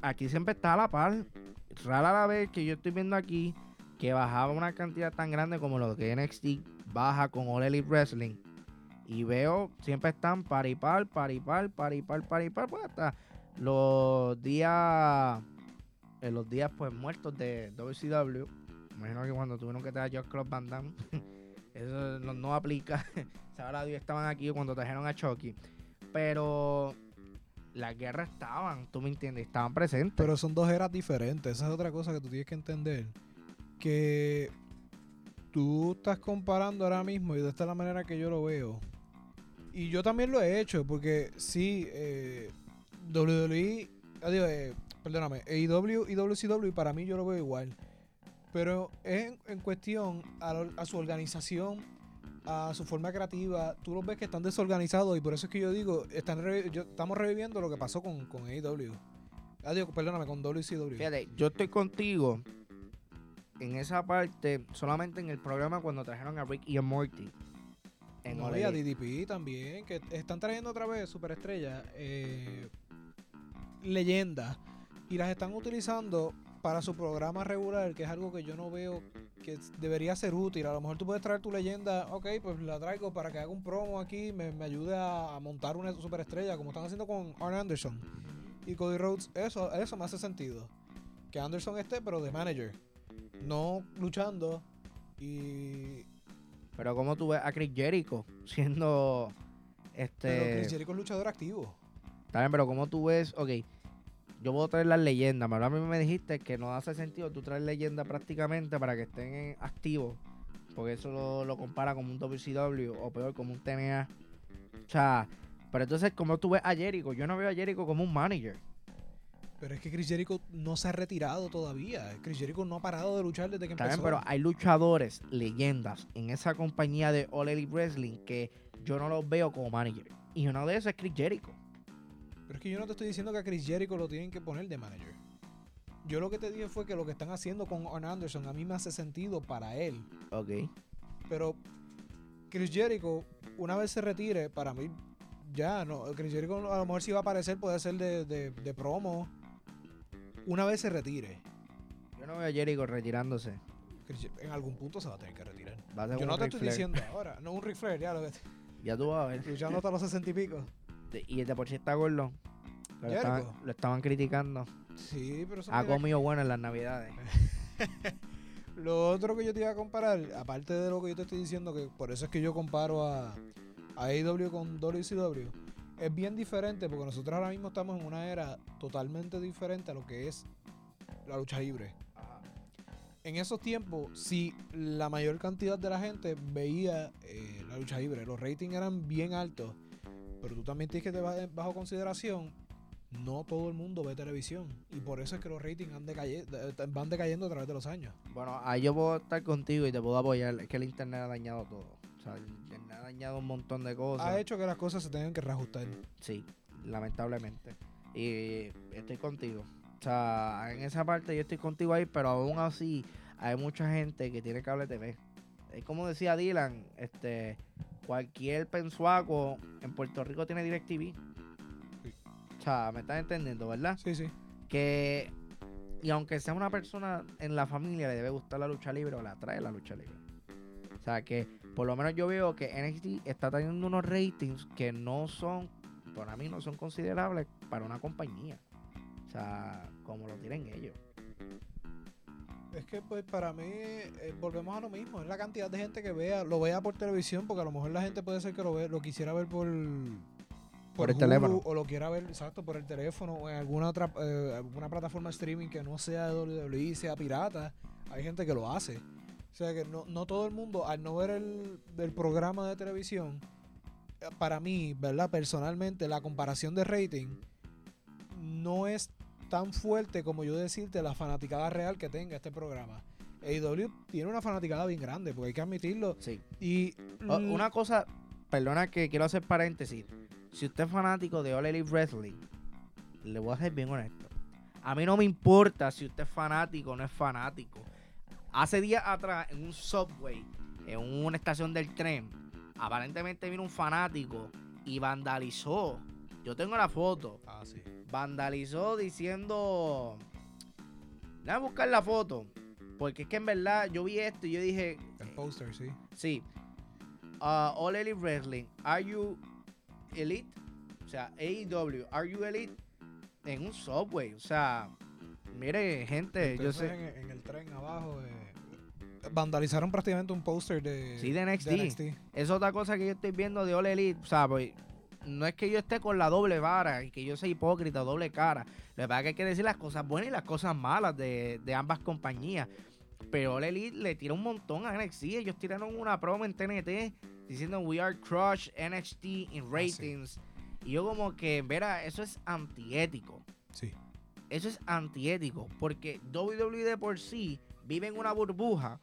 aquí siempre está a la par. Rara la vez que yo estoy viendo aquí que bajaba una cantidad tan grande como lo que NXT baja con All Elite Wrestling. Y veo, siempre están par y par, par y par, par y par, par y par, pues hasta los días, en los días pues muertos de WCW. Imagino que cuando tuvieron que traer a Josh Club Van Damme, eso no, aplica. Sabrá Dios estaban aquí cuando trajeron a Chucky. Pero las guerras estaban, tú me entiendes, estaban presentes. Pero son dos eras diferentes, esa es otra cosa que tú tienes que entender. Que tú estás comparando ahora mismo, y de esta es la manera que yo lo veo. Y yo también lo he hecho, porque sí, eh, WWE, adiós, eh, perdóname, AEW y WCW para mí yo lo veo igual. Pero es en, cuestión a, su organización, a su forma creativa. Tú los ves que están desorganizados y por eso es que yo digo, están estamos reviviendo lo que pasó con, con AEW. Adiós, perdóname, con WCW. Fíjate, yo estoy contigo en esa parte, solamente en el programa cuando trajeron a Rick y a Morty. En no, a DDP también, que están trayendo otra vez superestrellas, eh, leyendas, y las están utilizando para su programa regular, que es algo que yo no veo que debería ser útil. A lo mejor tú puedes traer tu leyenda, ok, pues la traigo para que haga un promo aquí, me, ayude a, montar una superestrella, como están haciendo con Arn Anderson y Cody Rhodes. Eso, eso me hace sentido. Que Anderson esté, pero de manager. No luchando. Y. Pero como tú ves a Chris Jericho siendo. Este. Pero Chris Jericho es luchador activo. Está bien, pero como tú ves, ok yo puedo traer las leyendas, pero a mí me dijiste que no hace sentido tú traer leyendas prácticamente para que estén activos, porque eso lo, compara como un WCW o peor como un TNA. O sea, pero entonces, como tú ves a Jericho, yo no veo a Jericho como un manager. Pero es que Chris Jericho no se ha retirado todavía. Chris Jericho no ha parado de luchar desde que Está empezó. Bien, pero hay luchadores, leyendas en esa compañía de All Elite Wrestling que yo no los veo como manager. Y uno de esos es Chris Jericho. Pero es que yo no te estoy diciendo que a Chris Jericho lo tienen que poner de manager. Yo lo que te dije fue que lo que están haciendo con Arn Anderson a mí me hace sentido para él. Ok. Pero Chris Jericho, una vez se retire, para mí ya, no. Chris Jericho a lo mejor si va a aparecer puede ser de, de, promo. Una vez se retire. Yo no veo a Jericho retirándose. En algún punto se va a tener que retirar. Yo no te estoy diciendo ahora. No, un Ric ya lo ves. Ya tú vas a ver. Luchando hasta los sesenta y pico y el de por sí está gordo. Lo estaban, criticando. Sí, pero Ha comido bueno en las navidades. lo otro que yo te iba a comparar, aparte de lo que yo te estoy diciendo, que por eso es que yo comparo a, a AEW con WCW, es bien diferente porque nosotros ahora mismo estamos en una era totalmente diferente a lo que es la lucha libre. En esos tiempos, si la mayor cantidad de la gente veía eh, la lucha libre, los ratings eran bien altos pero tú también tienes que tener bajo consideración, no todo el mundo ve televisión. Y por eso es que los ratings van decayendo a través de los años. Bueno, ahí yo puedo estar contigo y te puedo apoyar. Es que el internet ha dañado todo. O sea, el internet ha dañado un montón de cosas. Ha hecho que las cosas se tengan que reajustar. Sí, lamentablemente. Y estoy contigo. O sea, en esa parte yo estoy contigo ahí, pero aún así hay mucha gente que tiene cable TV. Es como decía Dylan, este, cualquier pensuaco en Puerto Rico tiene DirecTV. O sea, me estás entendiendo, ¿verdad? Sí, sí. Que, y aunque sea una persona en la familia, le debe gustar la lucha libre o la atrae la lucha libre. O sea, que por lo menos yo veo que NXT está teniendo unos ratings que no son, para mí no son considerables para una compañía. O sea, como lo tienen ellos. Es que pues para mí eh, volvemos a lo mismo, es la cantidad de gente que vea, lo vea por televisión, porque a lo mejor la gente puede ser que lo ve, lo quisiera ver por por, el teléfono o lo quiera ver exacto por el teléfono o en alguna otra eh, alguna plataforma streaming que no sea WWE, sea pirata, hay gente que lo hace. O sea que no, no todo el mundo al no ver el, el programa de televisión eh, para mí, ¿verdad? Personalmente la comparación de rating no es tan fuerte como yo decirte la fanaticada real que tenga este programa. AEW tiene una fanaticada bien grande, porque hay que admitirlo. Sí. Y O- Una cosa, perdona que quiero hacer paréntesis. Si usted es fanático de All Elite Wrestling, le voy a ser bien honesto. A mí no me importa si usted es fanático o no es fanático. Hace días atrás, en un subway, en una estación del tren, aparentemente vino un fanático y vandalizó. Yo tengo la foto. Ah, sí. Vandalizó diciendo. Déjame buscar la foto. Porque es que en verdad yo vi esto y yo dije, El póster, sí. Sí. Uh, All Elite Wrestling. Are you elite? O sea, AEW. Are you elite? En un subway. O sea, mire, gente, yo sé. En, en el tren abajo eh, vandalizaron prácticamente un póster de, Sí, de NXT. NXT. Es otra cosa que yo estoy viendo de All Elite. O sea, pues, no es que yo esté con la doble vara y que yo sea hipócrita, doble cara. Lo que pasa es que hay que decir las cosas buenas y las cosas malas de, de ambas compañías. Pero All Elite le tira un montón a NXT. Ellos tiraron una promo en TNT diciendo We are crush NXT in sí. ratings. Y yo como que, verá, eso es antiético. Sí. Eso es antiético. Porque WWE de por sí vive en una burbuja.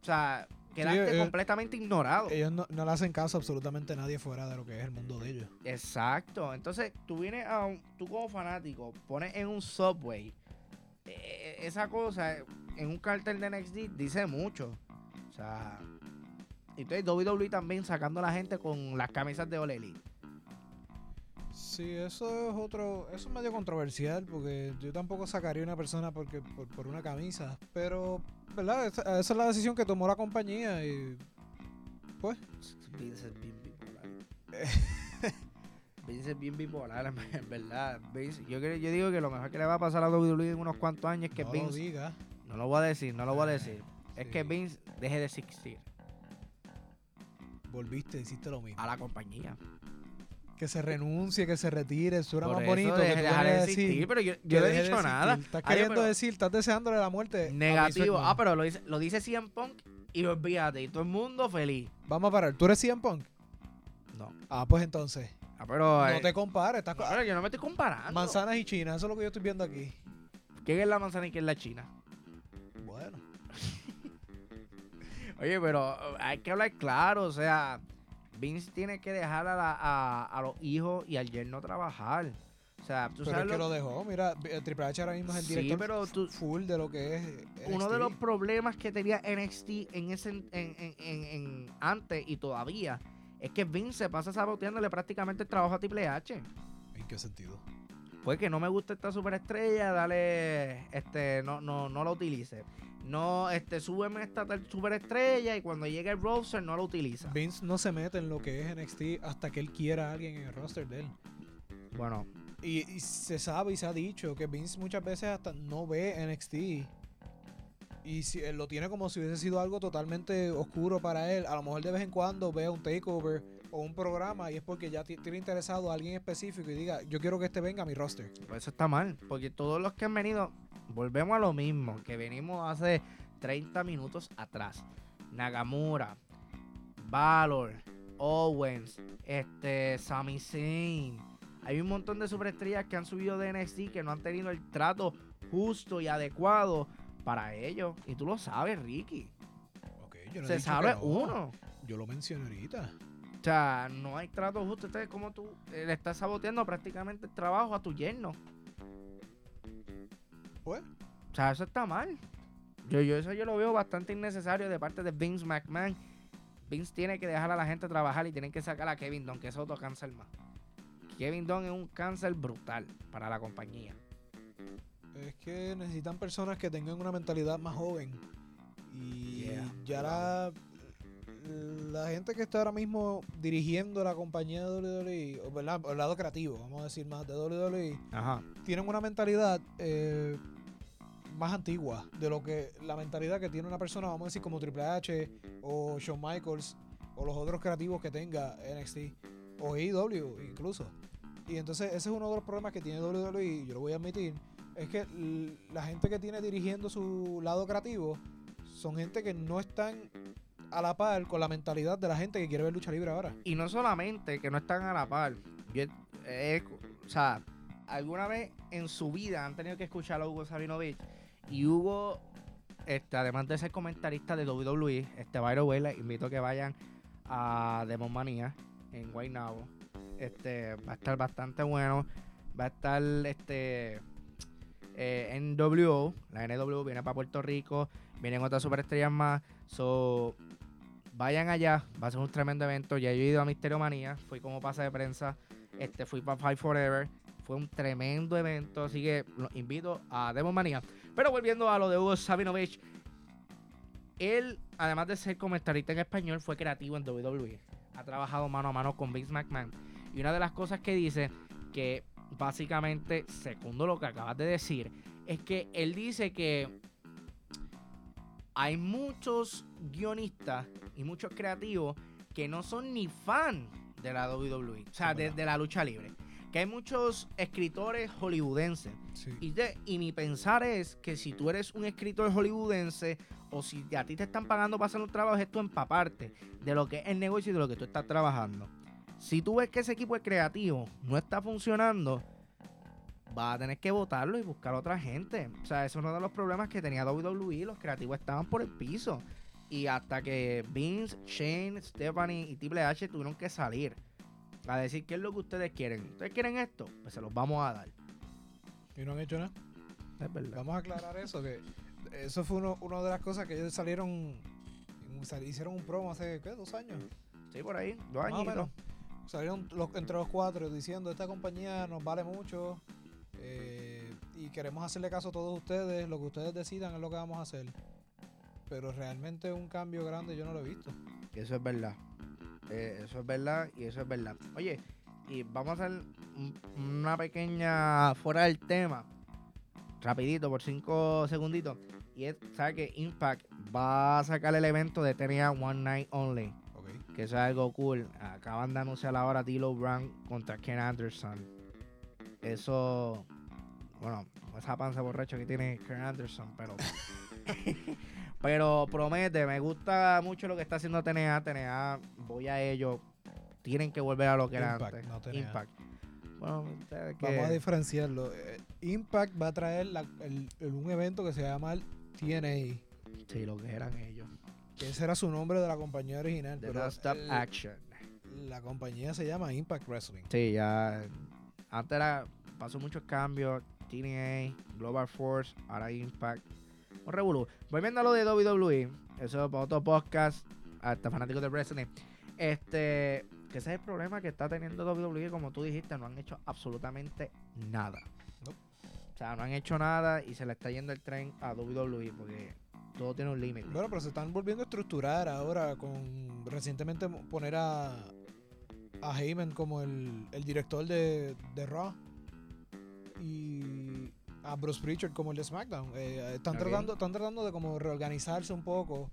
O sea, quedaste eh, completamente ignorado. Ellos no, no le hacen caso a absolutamente nadie fuera de lo que es el mundo de ellos. Exacto. Entonces, tú vienes a un, tú como fanático, pones en un subway eh, esa cosa en un cartel de NXT dice mucho. O sea, entonces WWE también sacando a la gente con las camisas de Elite. Sí, eso es otro, eso es medio controversial porque yo tampoco sacaría a una persona porque, por, por una camisa, pero, ¿verdad? Esa, esa es la decisión que tomó la compañía y, pues, Vince es bien bipolar. Vince es bien bipolar, en verdad. Vince, yo, yo digo que lo mejor que le va a pasar a WWE en unos cuantos años es que no lo Vince. diga. No lo voy a decir, no lo voy a decir. Es que Vince deje de existir Volviste, hiciste lo mismo. a la compañía. Que se renuncie, que se retire, suena Por más eso bonito deje- que tú dejar de existir, decir. pero yo, yo no he de dicho nada. Estás Ay, queriendo decir, estás deseándole la muerte. Negativo. Ah, pero lo dice, lo dice CM Punk y olvídate. Y todo el mundo feliz. Vamos a parar. ¿Tú eres CM Punk? No. Ah, pues entonces. Ah, pero. No eh, te compares. Estás no, pero yo no me estoy comparando. Manzanas y China, eso es lo que yo estoy viendo aquí. ¿Quién es la manzana y quién es la china? Bueno. Oye, pero eh, hay que hablar claro. O sea, Vince tiene que dejar a, la- a, a los hijos y al yerno trabajar. O sea, tú Pero sabes es que lo- dejó. Mira, eh, Triple H ahora mismo es el Sí, director pero tú- full de lo que es. uno de los problemas que tenía NXT en ese en, en- en- en- antes y todavía es que Vince se pasa saboteándole prácticamente el trabajo a Triple H. ¿En qué sentido? Pues que no me gusta esta superestrella, dale, este, no, no, no la utilice. No, este, súbeme esta tal superestrella y cuando llegue el roster no la utiliza. Vince no se mete en lo que es NXT hasta que él quiera a alguien en el roster de él. Bueno, Y, y se sabe y se ha dicho que Vince muchas veces hasta no ve NXT. Y si él lo tiene como si hubiese sido algo totalmente oscuro para él. A lo mejor de vez en cuando vea un takeover o un programa y es porque ya ti- tiene interesado a alguien específico y diga, yo quiero que este venga a mi roster. pues eso está mal, porque todos los que han venido, volvemos a lo mismo, que venimos hace 30 minutos atrás. Nagamura, Valor, Owens, este, Sami Zayn. Hay un montón de superestrellas que han subido de NXT que no han tenido el trato justo y adecuado para ellos. Y tú lo sabes, Ricky. Ok, yo no Se sabe no. uno. Yo lo mencioné ahorita. O sea, no hay trato justo. Entonces, como tú le estás saboteando prácticamente el trabajo a tu yerno. Pues, O sea, eso está mal. Yo, yo eso yo lo veo bastante innecesario de parte de Vince McMahon. Vince tiene que dejar a la gente trabajar y tienen que sacar a Kevin Dunn, que es otro cáncer más. Kevin Dunn es un cáncer brutal para la compañía. es que necesitan personas que tengan una mentalidad más joven. Y Yeah, ya la, la gente que está ahora mismo dirigiendo la compañía de WWE, o, ¿verdad? O el lado creativo, vamos a decir más, de WWE, Ajá. tienen una mentalidad eh, más antigua de lo que la mentalidad que tiene una persona, vamos a decir, como Triple H o Shawn Michaels o los otros creativos que tenga NXT o AEW incluso. Y entonces ese es uno de los problemas que tiene WWE, yo lo voy a admitir, es que la gente que tiene dirigiendo su lado creativo son gente que no están a la par con la mentalidad de la gente que quiere ver lucha libre ahora. Y no solamente que no están a la par. Yo, he- o sea, alguna vez en su vida han tenido que escuchar a Hugo Sabinovich. Y Hugo este, además de ser comentarista de WWE, este, by the way, les invito a que vayan a Demon Manía en Guaynabo. Este, va a estar bastante bueno. Va a estar este eh, NWO, la NWO viene para Puerto Rico, vienen otras superestrellas más. So, vayan allá, va a ser un tremendo evento. Ya he ido a Misterio Manía, fui como pase de prensa, este, fui para Fight Forever. Fue un tremendo evento, así que los invito a Demon Manía. Pero volviendo a lo de Hugo Sabinovich, él, además de ser comentarista en español, fue creativo en WWE. Ha trabajado mano a mano con Vince McMahon. Y una de las cosas que dice, que básicamente, segundo lo que acabas de decir, es que él dice que hay muchos guionistas y muchos creativos que no son ni fan de la WWE, o sea, de, la lucha libre. Que hay muchos escritores hollywoodenses. Y, y mi pensar es que si tú eres un escritor hollywoodense o si a ti te están pagando para hacer un trabajo, es tú empaparte de lo que es el negocio y de lo que tú estás trabajando. Si tú ves que ese equipo es creativo no está funcionando, vas a tener que votarlo y buscar a otra gente. O sea, eso es uno de los problemas que tenía WWE. Los creativos estaban por el piso. Y hasta que Vince, Shane, Stephanie y Triple H tuvieron que salir a decir qué es lo que ustedes quieren. ¿Ustedes quieren esto? Pues se los vamos a dar. Y no han hecho nada. Es verdad. Vamos a aclarar eso, que eso fue uno, una de las cosas que ellos salieron, hicieron un promo hace, ¿qué? ¿Dos años? Sí, por ahí, dos años. Salieron entre los cuatro diciendo, esta compañía nos vale mucho eh, y queremos hacerle caso a todos ustedes, lo que ustedes decidan es lo que vamos a hacer. Pero realmente un cambio grande yo no lo he visto. Eso es verdad. Eh, eso es verdad y eso es verdad. Oye, y vamos a hacer una pequeña fuera del tema. Rapidito, por cinco segunditos. Y es, ¿sabes que Impact va a sacar el evento de TNA One Night Only? Que eso es algo cool. Acaban de anunciar ahora Dilo Brown contra Ken Anderson. Eso, bueno, esa panza borracha que tiene Ken Anderson, pero... pero promete, me gusta mucho lo que está haciendo TNA. TNA, voy a ello. Tienen que volver a lo que era antes. Impact. Bueno, Vamos a diferenciarlo. Eh, Impact va a traer un evento que se llama el TNA. Sí, lo que eran ellos. ese era su nombre de la compañía original. The pero Stop Action. La compañía se llama Impact Wrestling. Sí, ya. Antes era, pasó muchos cambios. TNA, Global Force, ahora Impact. Un revolú. Volviendo a lo de WWE, eso es para otro podcast, hasta fanáticos de wrestling. Este, que ese es el problema que está teniendo WWE, como tú dijiste, no han hecho absolutamente nada. O sea, no han hecho nada y se le está yendo el tren a WWE porque todo tiene un límite. Bueno, pero se están volviendo a estructurar ahora con recientemente poner a, a Heyman como el, director de, de, Raw y a Bruce Pritchard como el de SmackDown. Eh, están, tratando, están tratando de como reorganizarse un poco.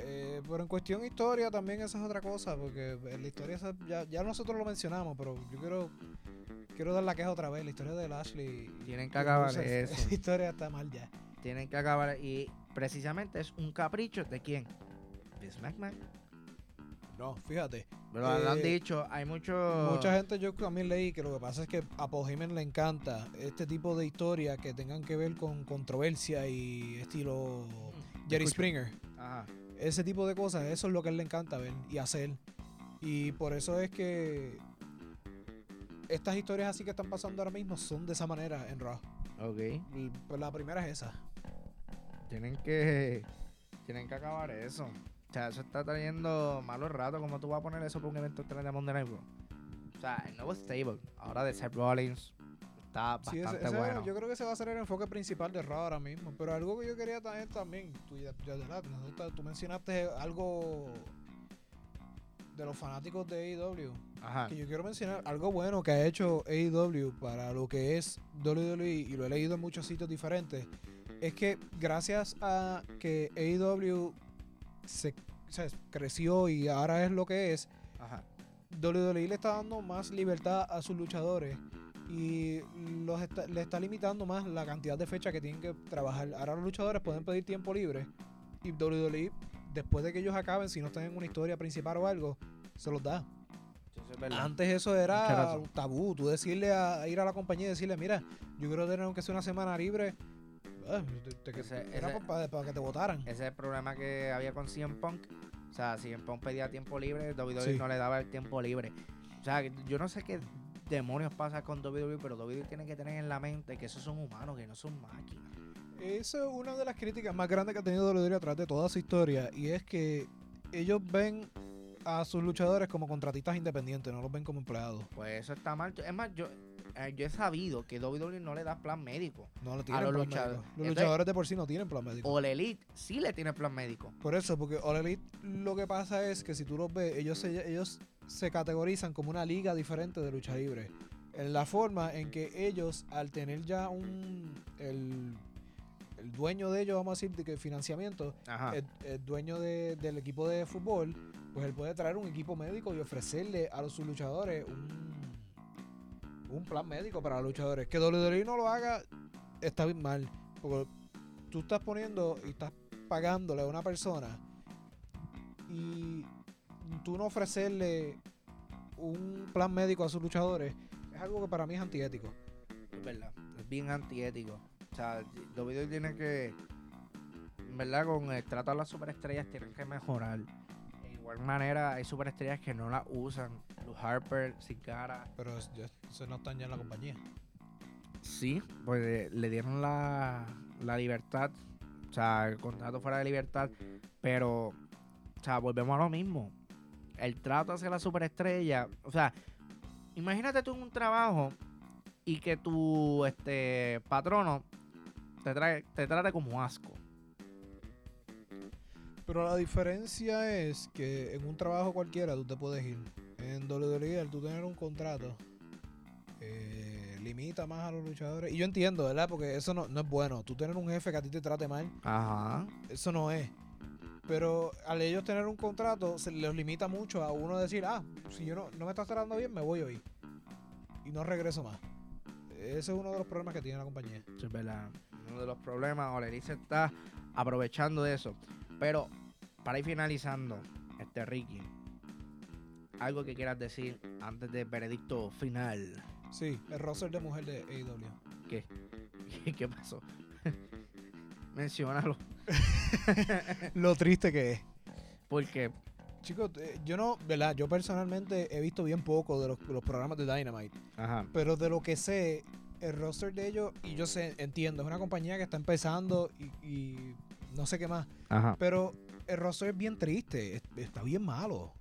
Eh, pero en cuestión historia también esa es otra cosa, porque la historia ya, ya nosotros lo mencionamos, pero yo quiero quiero dar la queja otra vez. La historia de Lashley. Tienen que acabar eso. Esa historia está mal ya. Tienen que acabar. Y precisamente es un capricho de quién? Vince McMahon. No, fíjate. Pero lo han eh, dicho, hay mucho... Mucha gente yo también leí que lo que pasa es que a Paul le encanta este tipo de historia que tengan que ver con controversia y estilo mm, Jerry Springer. Ajá. Ese tipo de cosas, eso es lo que a él le encanta ver y hacer. Y por eso es que estas historias así que están pasando ahora mismo son de esa manera en Raw. Ok. Y pues la primera es esa. Tienen que. Tienen que acabar eso. O sea, eso está trayendo malos ratos. ¿Cómo tú vas a poner eso para un evento de Monday Night Raw? O sea, el nuevo stable, ahora de Seth Rollins, está bastante bueno. Yo creo que ese va a ser el enfoque principal de Raw ahora mismo. Pero algo que yo quería también, también tú, ya, tú mencionaste algo de los fanáticos de AEW. Que yo quiero mencionar algo bueno que ha hecho AEW para lo que es WWE y lo he leído en muchos sitios diferentes. Es que gracias a que AEW se, creció y ahora es lo que es, WWE le está dando más libertad a sus luchadores y los le está limitando más la cantidad de fechas que tienen que trabajar. Ahora los luchadores pueden pedir tiempo libre y WWE después de que ellos acaben, si no están en una historia principal o algo, se los da. Antes eso era tabú, tú decirle a, ir a la compañía y decirle, mira, yo quiero tener aunque sea una semana libre, Ah, te- te- Ese- era ese- para, para que te votaran. Ese es el problema que había con CM Punk. O sea, CM Punk pedía tiempo libre, WWE Sí. no le daba el tiempo libre. O sea, yo no sé qué demonios pasa con WWE, pero WWE tiene que tener en la mente que esos son humanos, que no son máquinas. Esa es una de las críticas más grandes que ha tenido WWE a través de toda su historia. Y es que ellos ven a sus luchadores como contratistas independientes, no los ven como empleados. Pues eso está mal. Es más, yo, eh, yo he sabido que WWE no le da plan médico. No le tienen los plan luchadores. médico. Los Entonces- luchadores de por sí no tienen plan médico. O el Elite sí le tiene plan médico. Por eso, porque All Elite lo que pasa es que si tú los ves, ellos se, ellos se categorizan como una liga diferente de lucha libre. En la forma en que ellos, al tener ya un. El, el dueño de ellos, vamos a decir, de que financiamiento, el, el dueño de- del equipo de fútbol, pues él puede traer un equipo médico y ofrecerle a los, sus luchadores un, un plan médico para los luchadores. Que WWE no lo haga está bien mal. Porque tú estás poniendo y estás pagándole a una persona y tú no ofrecerle un plan médico a sus luchadores es algo que para mí es antiético. Es verdad. Es bien antiético. O sea, WWE tiene que. Verdad, con el trato a las superestrellas tienen que mejorar. De igual manera, hay superestrellas que no la usan. Los Harper, sin cara. Pero eso no están ya en la compañía. Sí, pues eh, le dieron la, la libertad. O sea, el contrato fuera de libertad. Pero, o sea, volvemos a lo mismo. El trato hacia la superestrella. O sea, imagínate tú en un trabajo y que tu este patrono te, trae, te trate como asco. Pero la diferencia es que en un trabajo cualquiera tú te puedes ir. En WWE, al tú tener un contrato, eh, limita más a los luchadores. Y yo entiendo, ¿verdad? Porque eso no, no es bueno. Tú tener un jefe que a ti te trate mal, Ajá. eso no es. Pero al ellos tener un contrato, se les limita mucho a uno decir, ah, si yo no, no me estás tratando bien, me voy hoy. Y no regreso más. Ese es uno de los problemas que tiene la compañía. Eso es verdad. Uno de los problemas, Olerí se está aprovechando de eso. Pero, para ir finalizando, este Ricky, algo que quieras decir antes del veredicto final. Sí, el roster de mujer de AEW. ¿Qué? ¿Qué pasó? Menciónalo. Lo triste que es. Porque, Chicos, eh, yo no, ¿verdad? Yo personalmente he visto bien poco de los, los programas de Dynamite. ajá, Pero de lo que sé, el roster de ellos, y yo sé, entiendo, es una compañía que está empezando y, y no sé qué más. Pero el roster es bien triste, es- está bien malo.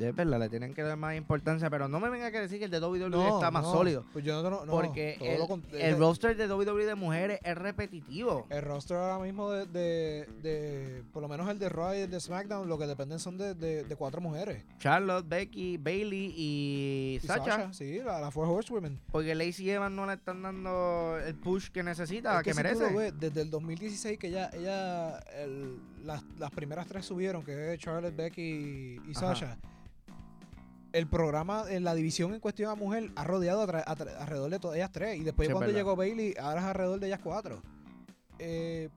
Es verdad, le tienen que dar más importancia, pero no me venga a decir que el de WWE está más no, sólido. Pues yo no, no, porque el, el roster de WWE de mujeres es repetitivo. el roster ahora mismo de, de, de- por lo menos el de Raw y el de SmackDown, lo que dependen son de, de, cuatro mujeres. Charlotte, Becky, Bailey y, Y Sacha. sí, la, la Four Horsewomen. Porque Lacey Evans no le están dando el push que necesita, Es que, si tú merece. lo ves, desde el 2016 que ella, ella el- las, las primeras tres subieron, que es Charlotte, Becky y. Sasha. El programa, en la división en cuestión a mujer, ha rodeado atra- alrededor de todas ellas tres. Y después Sí, cuando verdad. llegó Bailey, ahora es alrededor de ellas cuatro. Eh,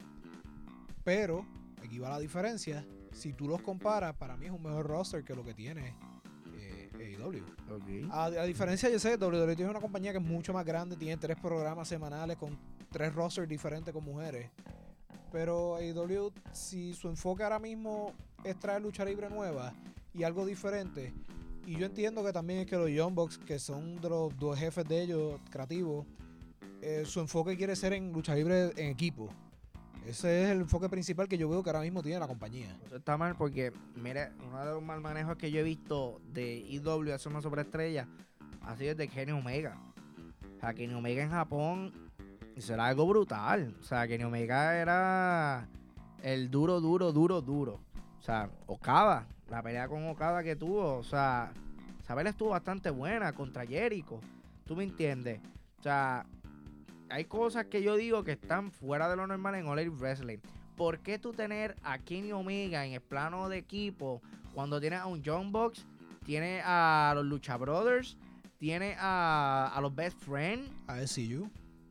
pero, aquí va la diferencia. Si tú los comparas, para mí es un mejor roster que lo que tiene eh, AEW. A, a diferencia, yo sé, WWE tiene una compañía que es mucho más grande, tiene tres programas semanales con tres rosters diferentes con mujeres. Pero AEW, si su enfoque ahora mismo es traer lucha libre nueva y algo diferente, y yo entiendo que también es que los Young Bucks, que son de los dos jefes de ellos creativos, eh, su enfoque quiere ser en lucha libre en equipo. Ese es el enfoque principal que yo veo que ahora mismo tiene la compañía. Eso está mal porque, mire, uno de los mal manejos que yo he visto de IW hacer una sobreestrella ha sido el de Kenny Omega. O sea, Kenny Omega en Japón eso era algo brutal. O sea, Kenny Omega era el duro, duro, duro, duro. O sea, Okada, la pelea con Okada que tuvo, o sea, esa pelea estuvo bastante buena contra Jericho. ¿Tú me entiendes? O sea, hay cosas que yo digo que están fuera de lo normal en All Elite Wrestling. ¿Por qué tú tener a Kenny Omega en el plano de equipo cuando tienes a un John Box, tienes a los Lucha Brothers, tienes a, a los Best Friends? A SCU.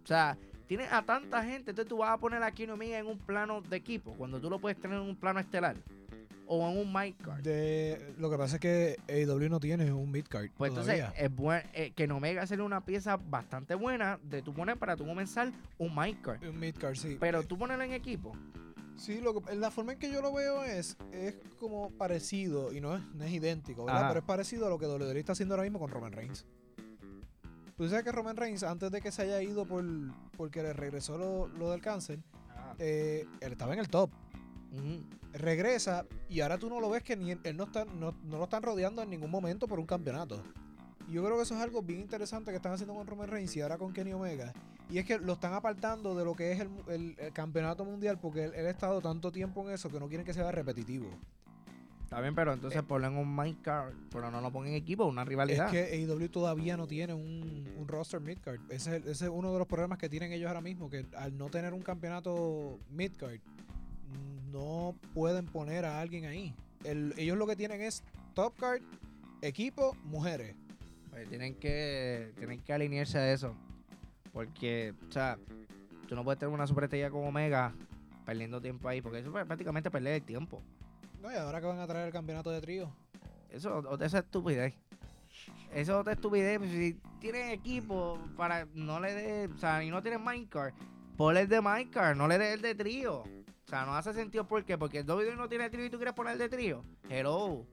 O sea, tienes a tanta gente, entonces tú vas a poner a Kenny Omega en un plano de equipo cuando tú lo puedes tener en un plano estelar. O en un midcard. De, lo que pasa es que AEW no tiene un midcard. Pues todavía. entonces, es buen, eh, que Omega sería una pieza bastante buena de tú poner para tú comenzar un midcard. Un midcard, sí. Pero tú ponerlo en equipo. Sí, lo que- la forma en que yo lo veo es, es como parecido, y no es, no es idéntico, ¿verdad? Ajá. Pero es parecido a lo que WWE está haciendo ahora mismo con Roman Reigns. Tú sabes que Roman Reigns, antes de que se haya ido por porque le regresó lo, lo del cáncer, eh, él estaba en el top. Regresa y ahora tú no lo ves que ni él no, está, no, no lo están rodeando en ningún momento por un campeonato. Yo creo que eso es algo bien interesante que están haciendo con Roman Reigns y ahora con Kenny Omega. Y es que lo están apartando de lo que es el, el- el campeonato mundial porque él, él ha estado tanto tiempo en eso que no quieren que sea repetitivo. Está bien, pero entonces Eh. ponlo en un midcard, pero no lo pongan en equipo, una Es rivalidad. que AEW todavía no tiene un, un roster midcard. Ese, es ese es uno de los problemas que tienen ellos ahora mismo, que al no tener un campeonato midcard, no pueden poner a alguien ahí. El- ellos lo que tienen es top card, equipo, mujeres. Pues tienen que tienen que alinearse a eso. Porque, o sea, tú no puedes tener una superestrella como Omega perdiendo tiempo ahí, porque eso es prácticamente perder el tiempo. No, y ahora que van a traer el campeonato de trío. Eso otra esa estupidez. Eso es otra estupidez. pues, Si tienen equipo para no le de, o sea, y no tienen Minecraft, ponle el de Minecraft, no le des el de trío. O sea, no hace sentido ¿por qué? porque el WWE no tiene trío y tú quieres poner de trío. Hello.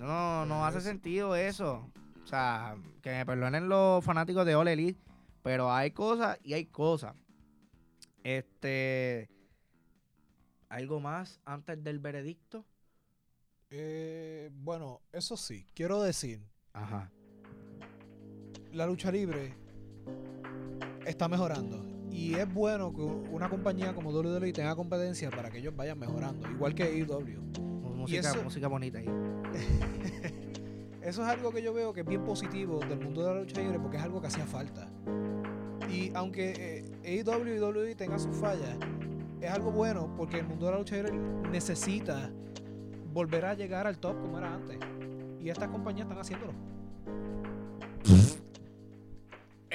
No, no hace sentido eso. O sea, que me perdonen los fanáticos de All Elite, pero hay cosas y hay cosas. Este algo más antes del veredicto. Eh, bueno, eso sí, quiero decir, Ajá. la lucha libre está mejorando. Y es bueno que una compañía como WWE tenga competencia para que ellos vayan mejorando, igual que AEW. Música, eso- música bonita ahí. Eso es algo que yo veo que es bien positivo del mundo de la lucha libre porque es algo que hacía falta. Y aunque eh, AEW y WWE tengan sus fallas, es algo bueno porque el mundo de la lucha libre necesita volver a llegar al top como era antes. Y estas compañías están haciéndolo.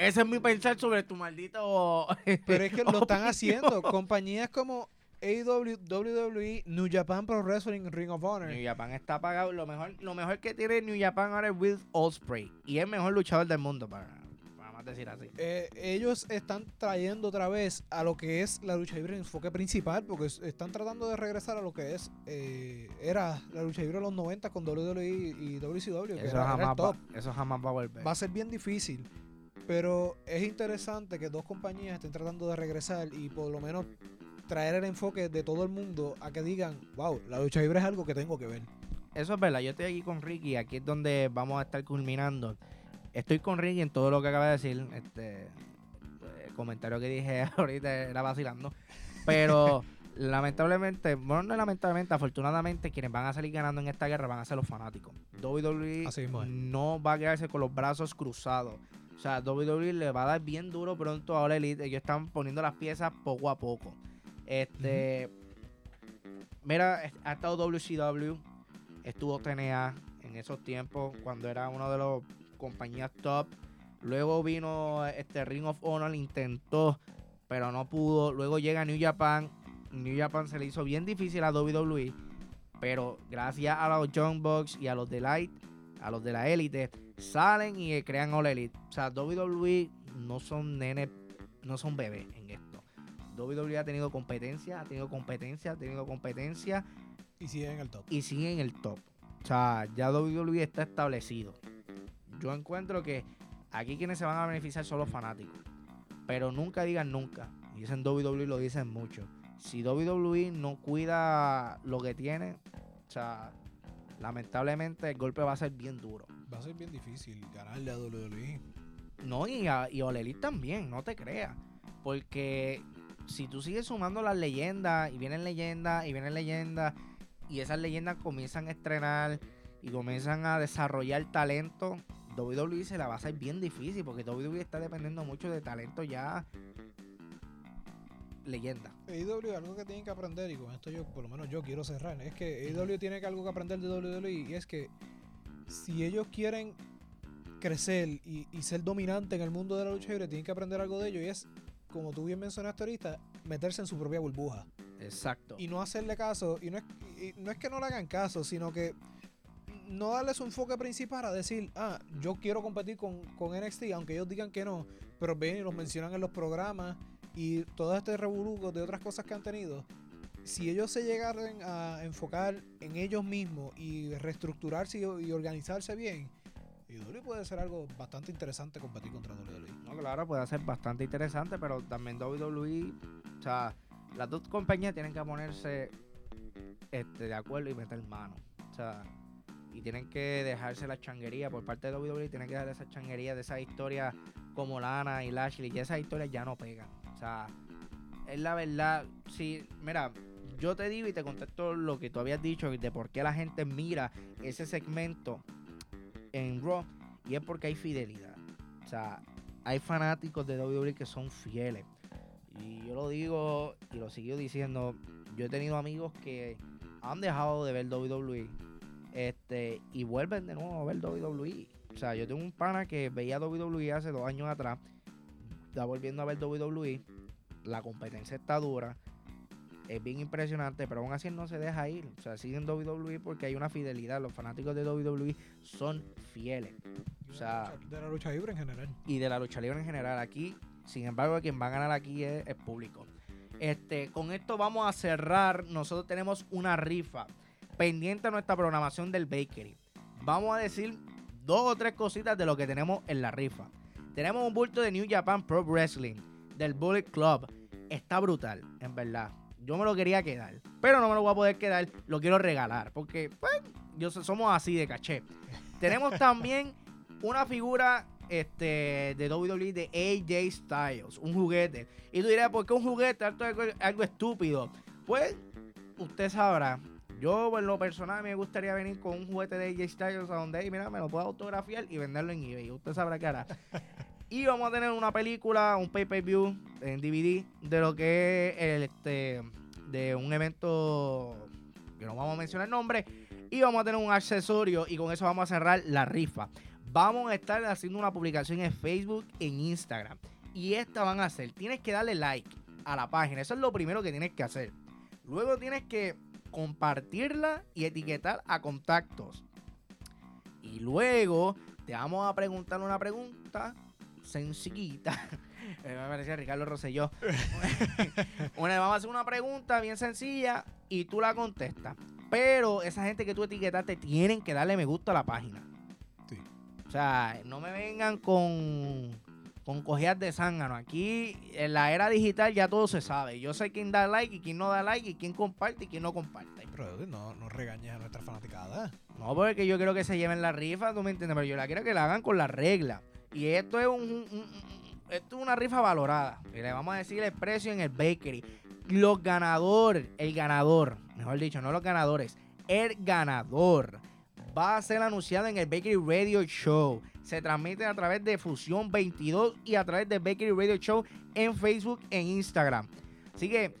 Ese es mi pensar sobre tu maldito. Pero es que lo están haciendo. Compañías como AEW, WWE, New Japan Pro Wrestling, Ring of Honor. New Japan está pagado. Lo mejor, lo mejor que tiene New Japan ahora es Will Osprey. Y es el mejor luchador del mundo, para, para más decir así. Eh, ellos están trayendo otra vez a lo que es la lucha libre en enfoque principal, porque es- están tratando de regresar a lo que es eh, era la lucha libre de los 90 con WWE y WCW, que Eso era, era jamás, el top. va, eso jamás va a volver. Va a ser bien difícil, pero es interesante que dos compañías estén tratando de regresar y por lo menos traer el enfoque de todo el mundo a que digan, wow, la lucha libre es algo que tengo que ver. Eso es verdad. Yo estoy aquí con Ricky. Aquí es donde vamos a estar culminando. Estoy con Ricky en todo lo que acaba de decir. Este el comentario que dije ahorita era vacilando. Pero lamentablemente, bueno, no lamentablemente, afortunadamente, quienes van a salir ganando en esta guerra van a ser los fanáticos. WWE mismo es. no va a quedarse con los brazos cruzados. O sea, WWE le va a dar bien duro pronto a All Elite. Ellos están poniendo las piezas poco a poco. Este. Mira, ha estado WCW, estuvo TNA en esos tiempos cuando era uno de los compañías top. Luego vino este Ring of Honor, intentó, pero no pudo. Luego llega New Japan. New Japan se le hizo bien difícil a WWE, pero gracias a los Young Bucks y a los de Light, a los de la élite, salen y crean All Elite. O sea, WWE no son nenes, no son bebés en esto. WWE ha tenido competencia, ha tenido competencia, ha tenido competencia Y siguen en el top. y sigue en el top. O sea, ya WWE está establecido. Yo encuentro que aquí quienes se van a beneficiar son los fanáticos. Pero nunca digan nunca. Dicen WWE lo dicen mucho. Si WWE no cuida lo que tiene, o sea, lamentablemente el golpe va a ser bien duro. Va a ser bien difícil ganarle a WWE. No, y a, y Elite también, no te creas. Porque si tú sigues sumando las leyendas, y vienen leyendas, y vienen leyendas, y esas leyendas comienzan a estrenar y comienzan a desarrollar talento, WWE se la va a hacer bien difícil, porque WWE está dependiendo mucho de talento ya leyenda. AEW algo que tienen que aprender y con esto yo por lo menos yo quiero cerrar es que AEW tiene que algo que aprender de WWE y es que si ellos quieren crecer y, y ser dominante en el mundo de la lucha libre tienen que aprender algo de ello y es como tú bien mencionaste ahorita meterse en su propia burbuja Exacto. Y no hacerle caso, y no es, y no es que no le hagan caso, sino que no darle su enfoque principal a decir, ah, yo quiero competir con, con NXT, aunque ellos digan que no, pero ven y los mencionan en los programas y todo este revoluco de otras cosas que han tenido. Si ellos se llegaran a enfocar en ellos mismos y reestructurarse y, organizarse bien, WWE puede ser algo bastante interesante competir contra WWE. No, claro, puede ser bastante interesante, pero también WWE, o sea, las dos compañías tienen que ponerse este, de acuerdo y meter mano. O sea, y tienen que dejarse la changuería por parte de WWE, tienen que dejar esa changuería de esa historia como Lana y Lashley, y esas historias ya no pegan. Sea, es la verdad, si, mira, yo te digo y te contesto lo que tú habías dicho de por qué la gente mira ese segmento en Raw, y es porque hay fidelidad. O sea, hay fanáticos de WWE que son fieles. Y yo lo digo y lo sigo diciendo, yo he tenido amigos que han dejado de ver WWE este, y vuelven de nuevo a ver WWE. O sea, yo tengo un pana que veía WWE hace dos años atrás, está volviendo a ver WWE, la competencia está dura, es bien impresionante, pero aún así no se deja ir. O sea, siguen WWE porque hay una fidelidad. Los fanáticos de WWE son fieles. O sea, de la lucha libre en general. Y de la lucha libre en general. Aquí, sin embargo, quien va a ganar aquí es el público. Este, con esto vamos a cerrar. Nosotros tenemos una rifa pendiente a nuestra programación del Bakery. Vamos a decir dos o tres cositas de lo que tenemos en la rifa. Tenemos un bulto de New Japan Pro Wrestling del Bullet Club. Está brutal, en verdad. Yo me lo quería quedar, pero no me lo voy a poder quedar. Lo quiero regalar porque, pues, yo, somos así de caché. Tenemos también una figura este, de WWE de AJ Styles, un juguete. Y tú dirás, ¿por qué un juguete? Algo, algo estúpido. Pues, usted sabrá. Yo, en lo personal, me gustaría venir con un juguete de AJ Styles a donde, mira, me lo puedo autografiar y venderlo en eBay. Usted sabrá qué hará. Y vamos a tener una película, un pay-per-view en DVD de lo que es el, este, de un evento que no vamos a mencionar el nombre. Y vamos a tener un accesorio y con eso vamos a cerrar la rifa. Vamos a estar haciendo una publicación en Facebook, en Instagram. Y esta van a hacer, tienes que darle like a la página. Eso es lo primero que tienes que hacer. Luego tienes que compartirla y etiquetar a contactos. Y luego te vamos a preguntar una pregunta sencillita. me parecía Ricardo Rosselló. una, vamos a hacer una pregunta bien sencilla y tú la contestas. Pero esa gente que tú etiquetaste tienen que darle me gusta a la página. Sí. O sea, no me vengan con, con cojeas de zángano. Aquí en la era digital ya todo se sabe. Yo sé quién da like y quién no da like y quién comparte y quién no comparte. Pero no, no regañes a nuestra fanaticada. No, porque yo quiero que se lleven la rifa, tú me entiendes, pero yo la quiero que la hagan con la regla. Y esto es un, esto es una rifa valorada. Y le vamos a decir el precio en el bakery. Los ganadores, el ganador, mejor dicho, no los ganadores, el ganador va a ser anunciado en el Bakery Radio Show. Se transmite a través de Fusión 22 y a través de Bakery Radio Show en Facebook e Instagram. Así que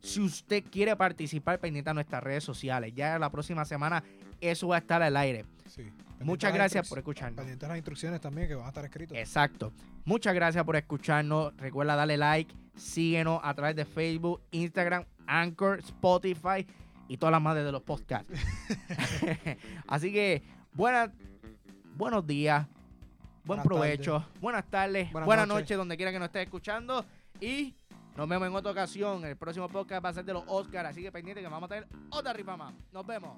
si usted quiere participar, pendiente a nuestras redes sociales. Ya la próxima semana eso va a estar al aire. Sí. Muchas gracias por escucharnos. Pendientes las instrucciones también que van a estar escritas. Exacto. Muchas gracias por escucharnos. Recuerda darle like, síguenos a través de Facebook, Instagram, Anchor, Spotify y todas las madres de los podcasts. Así que buenas, buenos días, buen provecho, buenas tardes, buenas, noches. donde quiera que nos esté escuchando y nos vemos en otra ocasión. El próximo podcast va a ser de los Oscars, así que pendiente que vamos a tener otra rifa más. Nos vemos.